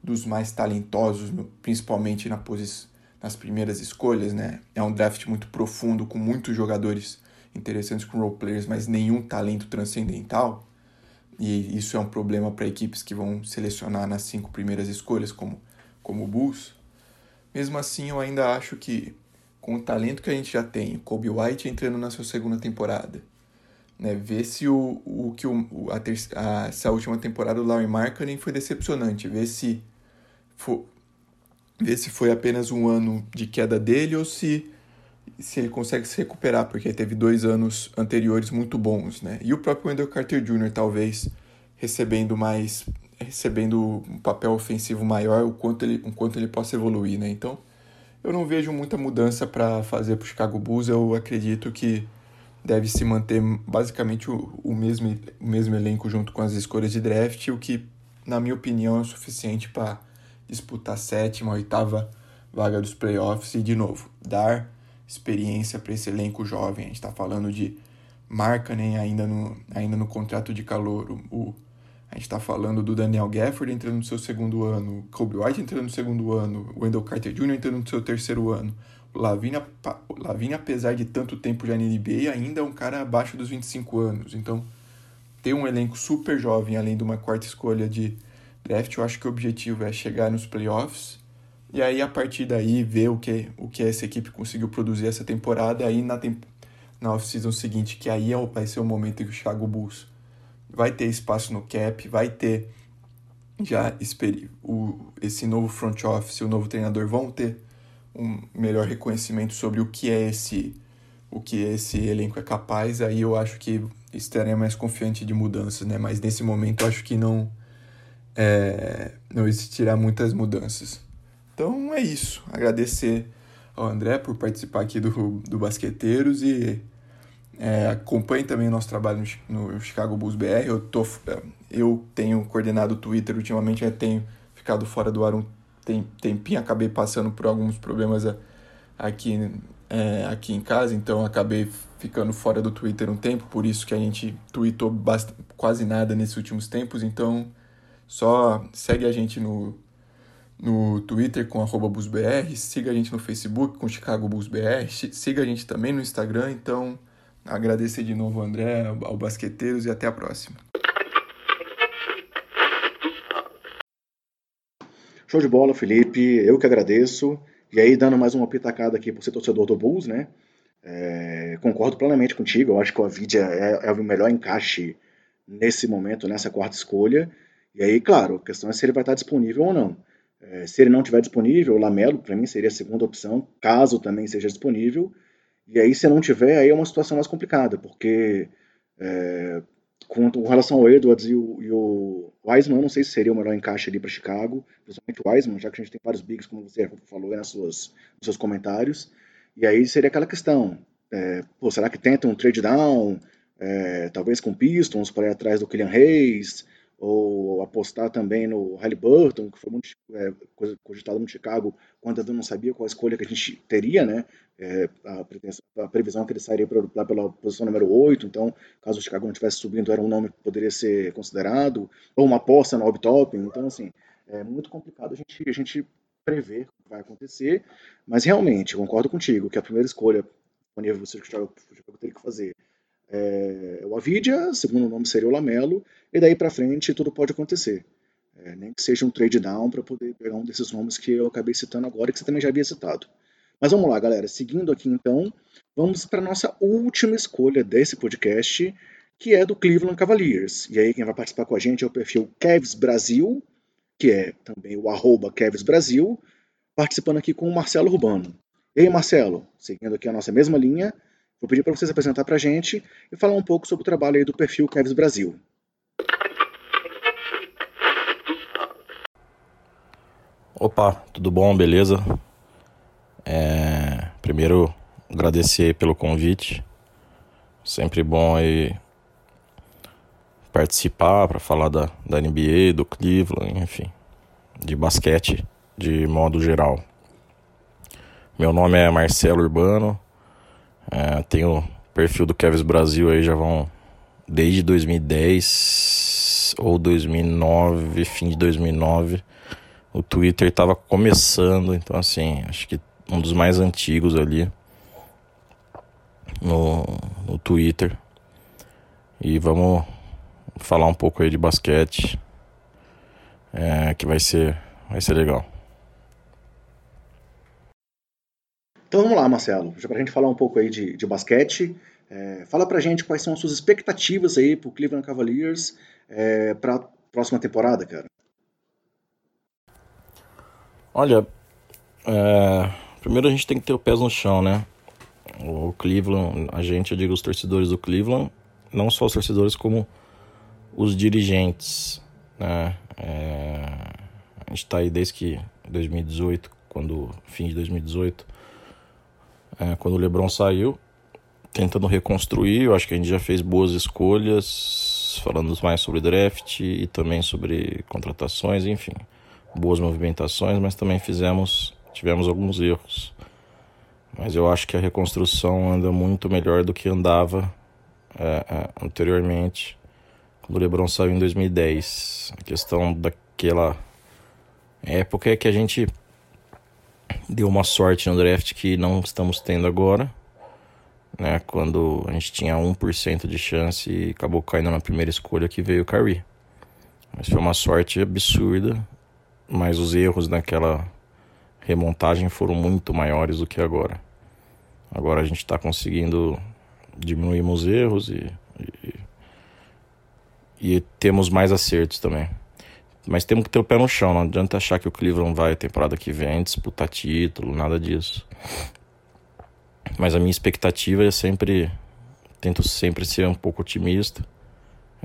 dos mais talentosos, principalmente na nas primeiras escolhas, né? É um draft muito profundo, com muitos jogadores interessantes com role players, mas nenhum talento transcendental. E isso é um problema para equipes que vão selecionar nas cinco primeiras escolhas, como, como o Bulls. Mesmo assim, eu ainda acho que, com o talento que a gente já tem, Kobe White entrando na sua segunda temporada, né, ver se o, o que o, a, ter, a essa última temporada o Larry Markkinen foi decepcionante, ver se ver se foi apenas um ano de queda dele ou se, se ele consegue se recuperar, porque teve dois anos anteriores muito bons, né? E o próprio Wendell Carter Jr. talvez recebendo mais recebendo um papel ofensivo maior, o quanto ele, o quanto ele possa evoluir, né? Então, eu não vejo muita mudança para fazer para o Chicago Bulls. Eu acredito que deve se manter basicamente o, o, mesmo, o mesmo elenco junto com as escolhas de draft, o que, na minha opinião, é o suficiente para disputar a sétima, a oitava vaga dos playoffs e, de novo, dar experiência para esse elenco jovem. A gente está falando de Markkanen ainda no, ainda no contrato de calor. O, a gente está falando do Daniel Gafford entrando no seu segundo ano, Kobe White entrando no segundo ano, o Wendell Carter Jr. entrando no seu terceiro ano. Lavine, apesar de tanto tempo já na NBA, ainda é um cara abaixo dos 25 anos. Então, ter um elenco super jovem, além de uma quarta escolha de draft, eu acho que o objetivo é chegar nos playoffs e aí a partir daí ver o que, o que essa equipe conseguiu produzir essa temporada. Aí na, temp na off-season seguinte, que aí é vai ser o momento em que o Chicago Bulls vai ter espaço no cap, vai ter já o, esse novo front office, o novo treinador vão ter um melhor reconhecimento sobre o que é esse o que esse elenco é capaz, aí eu acho que estaria mais confiante de mudanças, né? Mas nesse momento eu acho que não é, não existirá muitas mudanças. Então é isso. Agradecer ao André por participar aqui do, do Basqueteiros e é, acompanhe também o nosso trabalho no, no Chicago Bulls BR. Eu, tô, eu tenho coordenado o Twitter ultimamente, já tenho ficado fora do ar um tempinho acabei passando por alguns problemas aqui, é, aqui em casa, então acabei ficando fora do Twitter um tempo, por isso que a gente tweetou quase nada nesses últimos tempos, então só segue a gente no, no Twitter com BusBR, siga a gente no Facebook com Chicago BusBR, siga a gente também no Instagram, então agradecer de novo ao André, ao Basqueteiros e até a próxima. Show de bola, Felipe. Eu que agradeço. E aí, dando mais uma pitacada aqui por ser torcedor do Bulls, né? É, concordo plenamente contigo. Eu acho que o Avidia é, é o melhor encaixe nesse momento, nessa quarta escolha. E aí, claro, a questão é se ele vai estar disponível ou não. É, se ele não estiver disponível, o Lamelo, para mim, seria a segunda opção, caso também seja disponível. E aí, se não tiver, aí é uma situação mais complicada, porque é, com, com, relação ao Edwards e o, e o Wiseman, não sei se seria o melhor encaixe ali para Chicago, principalmente o Wiseman, já que a gente tem vários bigs, como você falou nas suas, nos seus comentários. E aí seria aquela questão: é, pô, será que tenta um trade down, é, talvez com Pistons para ir atrás do Killian Hayes? Ou apostar também no Halliburton, que foi muito é, cogitado no Chicago, quando ainda não sabia qual a escolha que a gente teria, né? É, a, a, previsão é que ele sairia lá pela posição número 8, então, caso o Chicago não estivesse subindo, era um nome que poderia ser considerado, ou uma aposta no top, então, assim, é muito complicado a gente, a gente prever o que vai acontecer, mas realmente, concordo contigo que a primeira escolha disponível que o Chicago teria que fazer é, o Avidia, segundo nome seria o Lamelo, e daí para frente tudo pode acontecer. É, nem que seja um trade down para poder pegar um desses nomes que eu acabei citando agora, que você também já havia citado. Mas vamos lá, galera. Seguindo aqui então, vamos para nossa última escolha desse podcast, que é do Cleveland Cavaliers. E aí quem vai participar com a gente é o perfil Kevs Brasil, que é também o arroba Kevs Brasil, participando aqui com o Marcelo Urbano. E aí, Marcelo, seguindo aqui a nossa mesma linha, Vou pedir para você se apresentar para a gente e falar um pouco sobre o trabalho do perfil Kevs Brasil. Opa, tudo bom? Beleza? É, primeiro, agradecer pelo convite. Sempre bom aí participar para falar da, da NBA, do Cleveland, enfim, de basquete de modo geral. Meu nome é Marcelo Urbano, é, tenho perfil do Kevs Brasil aí já vão desde 2010 ou 2009, fim de 2009. O Twitter estava começando, então assim, acho que um dos mais antigos ali no, no Twitter. E vamos falar um pouco aí de basquete, é, que vai ser, vai ser legal. Então vamos lá, Marcelo, já para a gente falar um pouco aí de, de basquete, é, fala para a gente quais são as suas expectativas aí para o Cleveland Cavaliers é, para próxima temporada, cara. Olha, é, primeiro a gente tem que ter o pés no chão, né? O Cleveland, a gente, eu digo os torcedores do Cleveland, não só os torcedores como os dirigentes, né? É, a gente está aí desde que 2018, quando fim de 2018 é, quando o LeBron saiu, tentando reconstruir. Eu acho que a gente já fez boas escolhas, falando mais sobre draft e também sobre contratações, enfim, boas movimentações, mas também fizemos, tivemos alguns erros. Mas eu acho que a reconstrução anda muito melhor do que andava é, é, anteriormente, quando o LeBron saiu em 2010. A questão daquela época é que a gente deu uma sorte no draft que não estamos tendo agora. Né, quando a gente tinha 1% de chance e acabou caindo na primeira escolha que veio o Kyrie. Mas foi uma sorte absurda, mas os erros naquela remontagem foram muito maiores do que agora. Agora a gente está conseguindo diminuir os erros e, e, e temos mais acertos também. Mas temos que ter o pé no chão, não adianta achar que o Cleveland vai temporada que vem disputar título, nada disso. Mas a minha expectativa é sempre. Tento sempre ser um pouco otimista.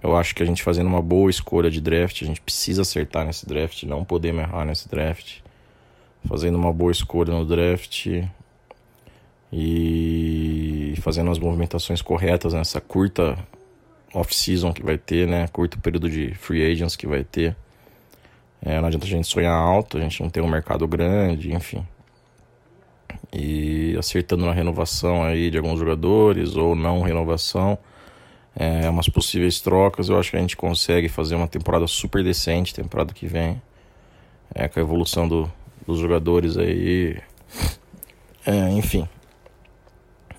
Eu acho que a gente fazendo uma boa escolha de draft, a gente precisa acertar nesse draft, não podemos errar nesse draft. Fazendo uma boa escolha no draft e fazendo as movimentações corretas nessa curta off-season que vai ter, né? Curto período de free agents que vai ter É, não adianta a gente sonhar alto, a gente não tem um mercado grande, enfim. E acertando na renovação aí de alguns jogadores ou não renovação, é, umas possíveis trocas, eu acho que a gente consegue fazer uma temporada super decente, temporada que vem. É, com a evolução do, dos jogadores aí. É, enfim.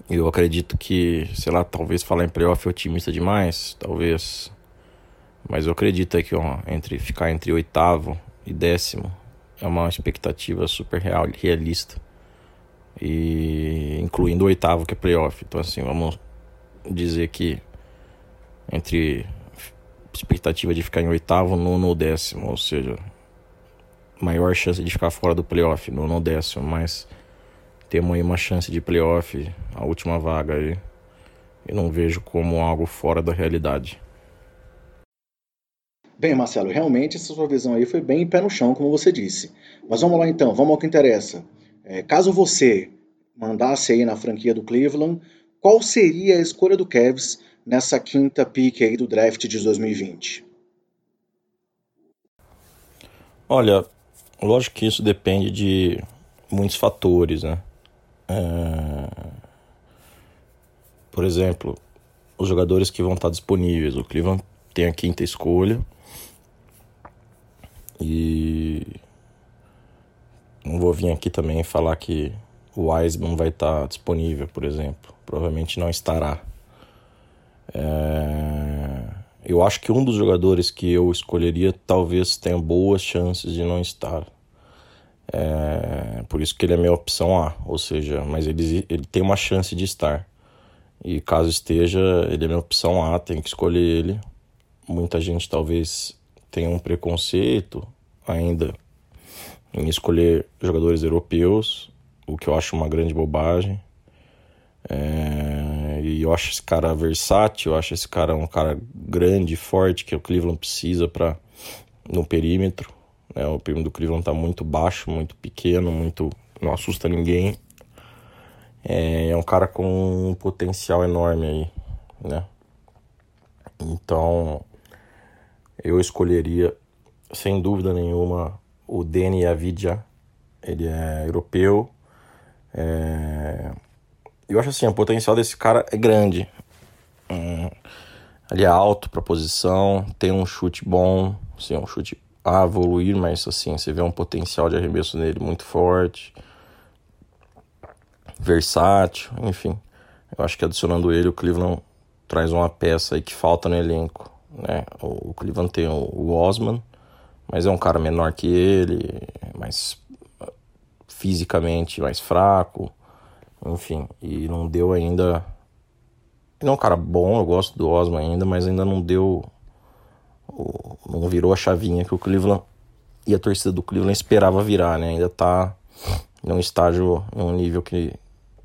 Eu acredito que, sei lá, talvez falar em playoff é otimista demais, talvez. Mas eu acredito que ó, entre ficar entre oitavo e décimo é uma expectativa super real, realista. E incluindo o oitavo que é playoff. Então assim, vamos dizer que entre expectativa de ficar em oitavo, nono ou décimo, ou seja, maior chance de ficar fora do playoff, nono ou décimo, mas temos aí uma chance de playoff, a última vaga aí, e não vejo como algo fora da realidade. Bem, Marcelo, realmente essa sua visão aí foi bem pé no chão, como você disse. Mas vamos lá então, vamos ao que interessa. É, caso você mandasse aí na franquia do Cleveland, qual seria a escolha do Cavs nessa quinta pick aí do draft de 2020? Olha, lógico que isso depende de muitos fatores, né? É... Por exemplo, os jogadores que vão estar disponíveis. O Cleveland tem a quinta escolha. E não vou vir aqui também falar que o Wiseman vai estar disponível, por exemplo. Provavelmente não estará. É... Eu acho que um dos jogadores que eu escolheria talvez tenha boas chances de não estar. É... Por isso que ele é minha opção A, ou seja, mas ele, ele tem uma chance de estar. E caso esteja, ele é minha opção A, tem que escolher ele. Muita gente talvez tenha um preconceito ainda em escolher jogadores europeus, o que eu acho uma grande bobagem. É, e eu acho esse cara versátil, eu acho esse cara um cara grande, forte, que o Cleveland precisa para no perímetro. Né? O perímetro do Cleveland está muito baixo, muito pequeno, muito não assusta ninguém. É, é um cara com um potencial enorme aí, né? Então, eu escolheria, sem dúvida nenhuma, o Deni Avidja. Ele é europeu. É, eu acho assim, o potencial desse cara é grande. Hum, ele é alto para posição, tem um chute bom, assim, um chute a evoluir, mas assim, você vê um potencial de arremesso nele muito forte. Versátil, enfim. Eu acho que adicionando ele, o Cleveland traz uma peça aí que falta no elenco. Né? O Cleveland tem o Osman, mas é um cara menor que ele, mais fisicamente mais fraco enfim, e não deu ainda. Ele é um cara bom, eu gosto do Osman ainda, mas ainda não deu. Não virou a chavinha que o Cleveland e a torcida do Cleveland esperava virar, né? Ainda tá num estágio, num nível que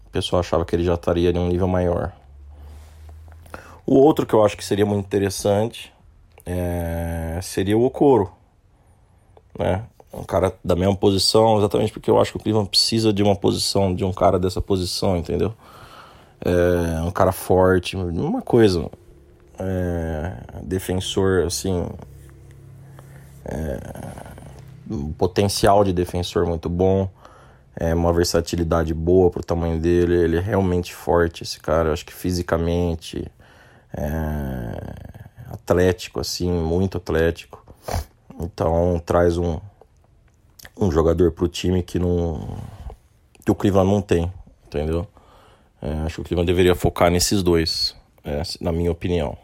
o pessoal achava que ele já estaria em um nível maior. O outro que eu acho que seria muito interessante é... seria o Okoro, né? um cara da mesma posição, exatamente porque eu acho que o Cleveland precisa de uma posição, de um cara dessa posição, entendeu? É, um cara forte, uma coisa. É, defensor, assim. É, um potencial de defensor muito bom. É, uma versatilidade boa pro tamanho dele. Ele é realmente forte, esse cara. Eu acho que fisicamente. É, atlético, assim, muito atlético. Então traz um, um jogador para o time que não que o Cleveland não tem, entendeu? É, acho que o Cleveland deveria focar nesses dois, é, na minha opinião.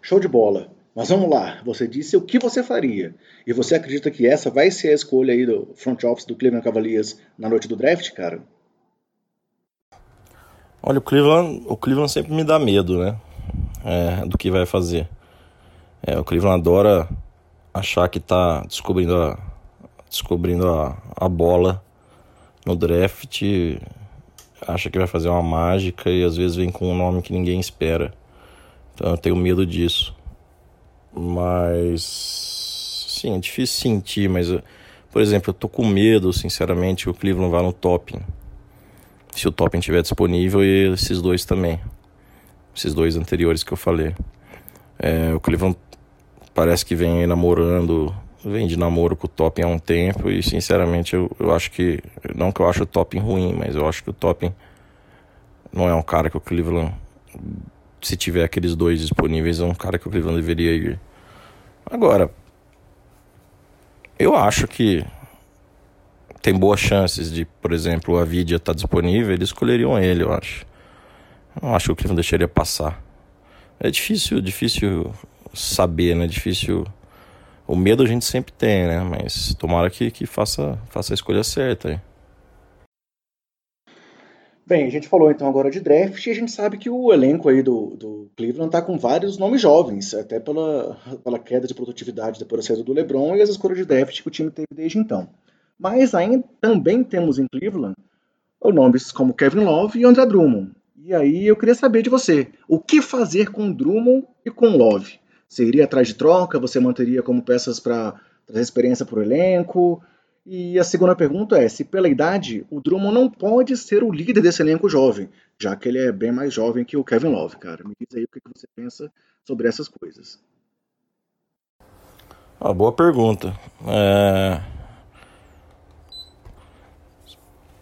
Show de bola. Mas vamos lá, você disse o que você faria. E você acredita que essa vai ser a escolha aí do front office do Cleveland Cavaliers na noite do draft, cara? Olha, o Cleveland, o Cleveland sempre me dá medo, né? É, do que vai fazer. É, o Cleveland adora achar que tá descobrindo a, descobrindo a, a bola no draft, acha que vai fazer uma mágica e às vezes vem com um nome que ninguém espera. Então eu tenho medo disso. Mas sim, é difícil sentir, mas por exemplo, eu tô com medo, sinceramente, que o Cleveland vá no topping. Se o topping estiver disponível e esses dois também. Esses dois anteriores que eu falei. É, o Cleveland parece que vem namorando, vem de namoro com o Topping há um tempo e sinceramente eu, eu acho que, não que eu acho o Topping ruim, mas eu acho que o Topping não é um cara que o Cleveland, se tiver aqueles dois disponíveis, é um cara que o Cleveland deveria ir. Agora, eu acho que tem boas chances de, por exemplo, o Avidia estar tá disponível, eles escolheriam ele, eu acho. Eu não acho que o Cleveland deixaria passar. É difícil, difícil saber, né? Difícil. O medo a gente sempre tem, né? Mas tomara que, que faça, faça a escolha certa aí. Bem, a gente falou então agora de draft e a gente sabe que o elenco aí do, do Cleveland tá com vários nomes jovens, até pela, pela queda de produtividade depois da saída do LeBron e as escolhas de draft que o time teve desde então. Mas ainda também temos em Cleveland nomes como Kevin Love e André Drummond. E aí eu queria saber de você, o que fazer com Drummond e com Love? Iria atrás de troca? Você manteria como peças para trazer experiência para o elenco? E a segunda pergunta é: se pela idade, o Drummond não pode ser o líder desse elenco jovem, já que ele é bem mais jovem que o Kevin Love, cara. Me diz aí o que você pensa sobre essas coisas. Ah, boa pergunta. É...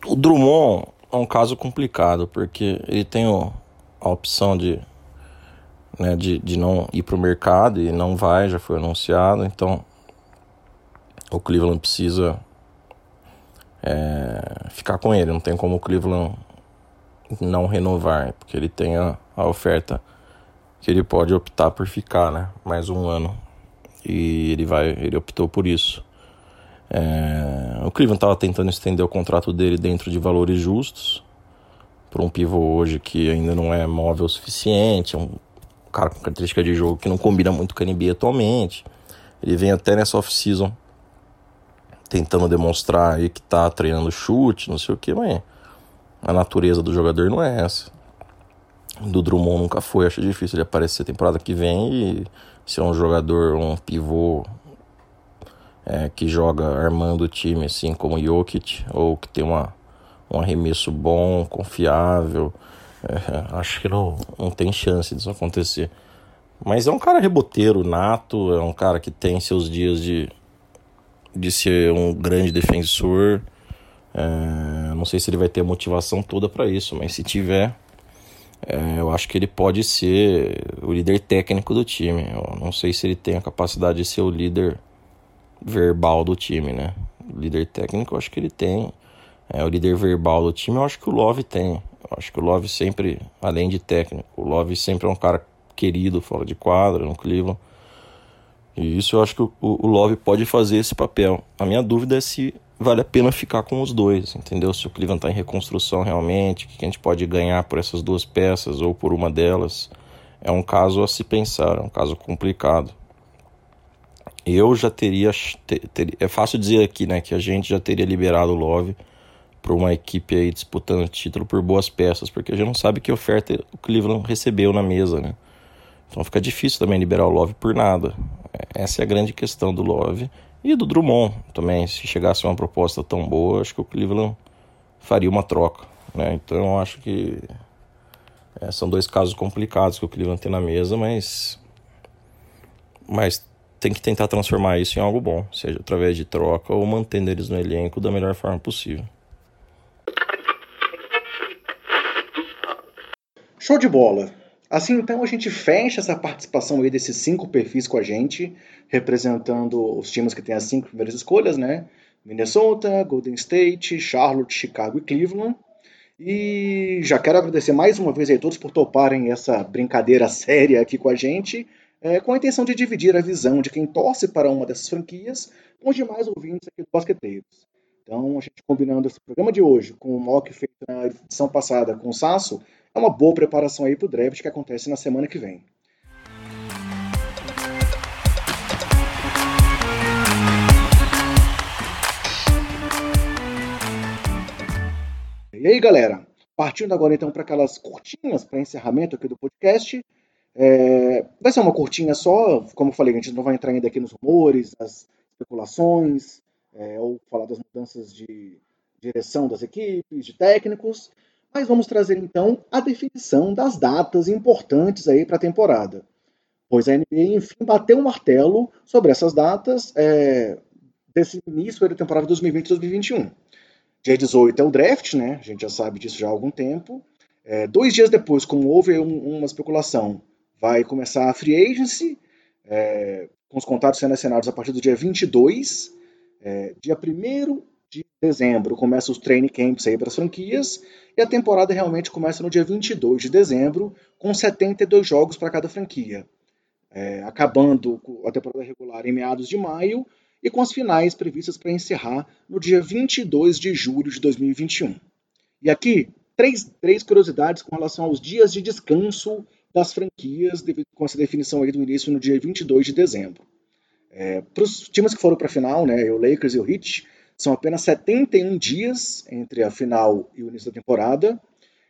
O Drummond é um caso complicado, porque ele tem a opção de, né, de, de não ir para o mercado e não vai, já foi anunciado, então o Cleveland precisa é, ficar com ele. Não tem como o Cleveland não renovar, porque ele tem a, a oferta que ele pode optar por ficar, né? Mais um ano. E ele vai, ele optou por isso. É, o Cleveland estava tentando estender o contrato dele dentro de valores justos para um pivô hoje que ainda não é móvel o suficiente, é um cara com característica de jogo que não combina muito com a NBA atualmente. Ele vem até nessa off-season tentando demonstrar aí que tá treinando chute, não sei o que, mas a natureza do jogador não é essa. Do Drummond nunca foi, acho difícil ele aparecer temporada que vem e ser um jogador, um pivô é, que joga armando o time, assim como Jokic, ou que tem uma, um arremesso bom, confiável. É, <laughs> acho que não, não tem chance disso acontecer. Mas é um cara reboteiro nato, é um cara que tem seus dias de, de ser um grande defensor. É, não sei se ele vai ter a motivação toda para isso, mas se tiver, é, eu acho que ele pode ser o líder técnico do time. Eu não sei se ele tem a capacidade de ser o líder verbal do time, né? O líder técnico, eu acho que ele tem. É, o líder verbal do time, eu acho que o Love tem. Eu acho que o Love sempre, além de técnico, o Love sempre é um cara querido fora de quadra, no Cleveland. E isso eu acho que o, o Love pode fazer esse papel. A minha dúvida é se vale a pena ficar com os dois, entendeu? Se o Cleveland está em reconstrução realmente, o que a gente pode ganhar por essas duas peças ou por uma delas. É um caso a se pensar, é um caso complicado. Eu já teria, ter, É fácil dizer aqui, né, que a gente já teria liberado o Love para uma equipe aí disputando título por boas peças, porque a gente não sabe que oferta o Cleveland recebeu na mesa, né? Então fica difícil também liberar o Love por nada. Essa é a grande questão do Love. E do Drummond também. Se chegasse uma proposta tão boa, acho que o Cleveland faria uma troca. Né? Então eu acho que é, são dois casos complicados que o Cleveland tem na mesa, mas, mas tem que tentar transformar isso em algo bom, seja através de troca ou mantendo eles no elenco da melhor forma possível. Show de bola! Assim, então, a gente fecha essa participação aí desses cinco perfis com a gente, representando os times que têm as cinco primeiras escolhas, né? Minnesota, Golden State, Charlotte, Chicago e Cleveland. E já quero agradecer mais uma vez a todos por toparem essa brincadeira <laughs> séria aqui com a gente, é, com a intenção de dividir a visão de quem torce para uma dessas franquias com os demais ouvintes aqui do Basqueteiros. Então, a gente combinando esse programa de hoje com o mock feito na edição passada com o Sasso, é uma boa preparação aí para o draft que acontece na semana que vem. E aí, galera? Partindo agora então para aquelas curtinhas para encerramento aqui do podcast. É, vai ser uma curtinha só, como eu falei, a gente não vai entrar ainda aqui nos rumores, nas especulações, é, ou falar das mudanças de direção das equipes, de técnicos. Mas vamos trazer então a definição das datas importantes aí para a temporada. pois a NBA, enfim, bateu um martelo sobre essas datas é, desse início da temporada 2020-2021. Dia 18 é o draft, né? A gente já sabe disso já há algum tempo. É, dois dias depois, como houve um, uma especulação, vai começar a free agency, é, com os contatos sendo assinados a partir do dia 22. É, dia 1 de dezembro começa os training camps aí para as franquias e a temporada realmente começa no dia 22 de dezembro, com 72 jogos para cada franquia, é, acabando a temporada regular em meados de maio e com as finais previstas para encerrar no dia 22 de julho de 2021. E aqui, três, três curiosidades com relação aos dias de descanso das franquias, com essa definição aí do início no dia 22 de dezembro. É, para os times que foram para a final, né, o Lakers e o Heat, são apenas 71 dias entre a final e o início da temporada.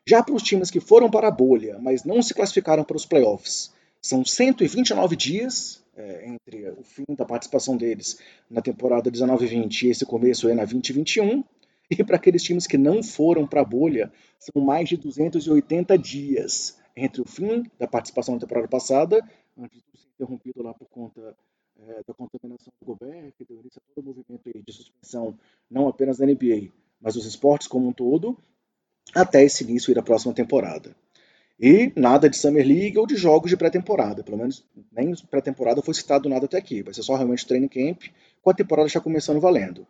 Já para os times que foram para a bolha, mas não se classificaram para os playoffs, são 129 dias é, entre o fim da participação deles na temporada 19-20 e esse começo aí na 2021. E para aqueles times que não foram para a bolha, são mais de 280 dias entre o fim da participação na temporada passada, antes de ser interrompido lá por conta é, da contaminação do Gobert, que deu início a todo o movimento de suspensão, não apenas da NBA, mas dos esportes como um todo, até esse início da próxima temporada. E nada de Summer League ou de jogos de pré-temporada, pelo menos nem pré-temporada foi citado nada até aqui, vai ser só realmente training camp, com a temporada já começando valendo.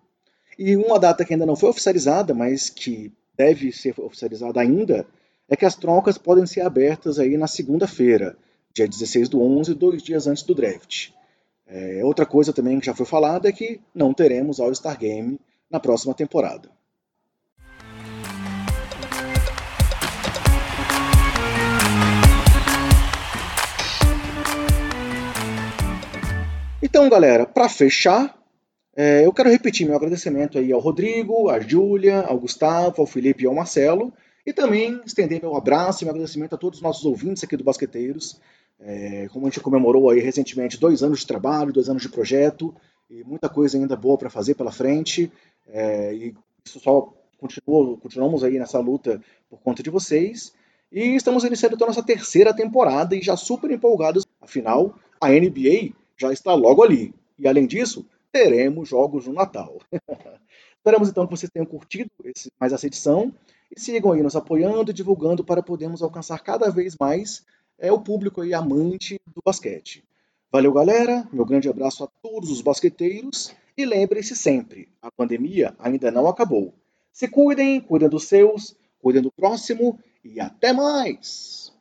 E uma data que ainda não foi oficializada, mas que deve ser oficializada ainda, é que as trocas podem ser abertas aí na segunda-feira, dia 16 do 11, dois dias antes do draft. É, outra coisa também que já foi falada é que não teremos All-Star Game na próxima temporada. Então, galera, para fechar, é, eu quero repetir meu agradecimento aí ao Rodrigo, à Júlia, ao Gustavo, ao Felipe e ao Marcelo e também estender meu abraço e meu agradecimento a todos os nossos ouvintes aqui do Basqueteiros. É, como a gente comemorou aí recentemente dois anos de trabalho, dois anos de projeto e muita coisa ainda boa para fazer pela frente. É, e isso só continua, continuamos aí nessa luta por conta de vocês. E estamos iniciando então nossa terceira temporada e já super empolgados. Afinal, a NBA já está logo ali. E além disso, teremos jogos no Natal. <laughs> Esperamos então que vocês tenham curtido esse, mais essa edição e sigam aí nos apoiando e divulgando para podermos alcançar cada vez mais é, o público aí amante do basquete. Valeu, galera. Meu grande abraço a todos os basqueteiros. E lembrem-se sempre, a pandemia ainda não acabou. Se cuidem, cuidem dos seus, cuidem do próximo e até mais!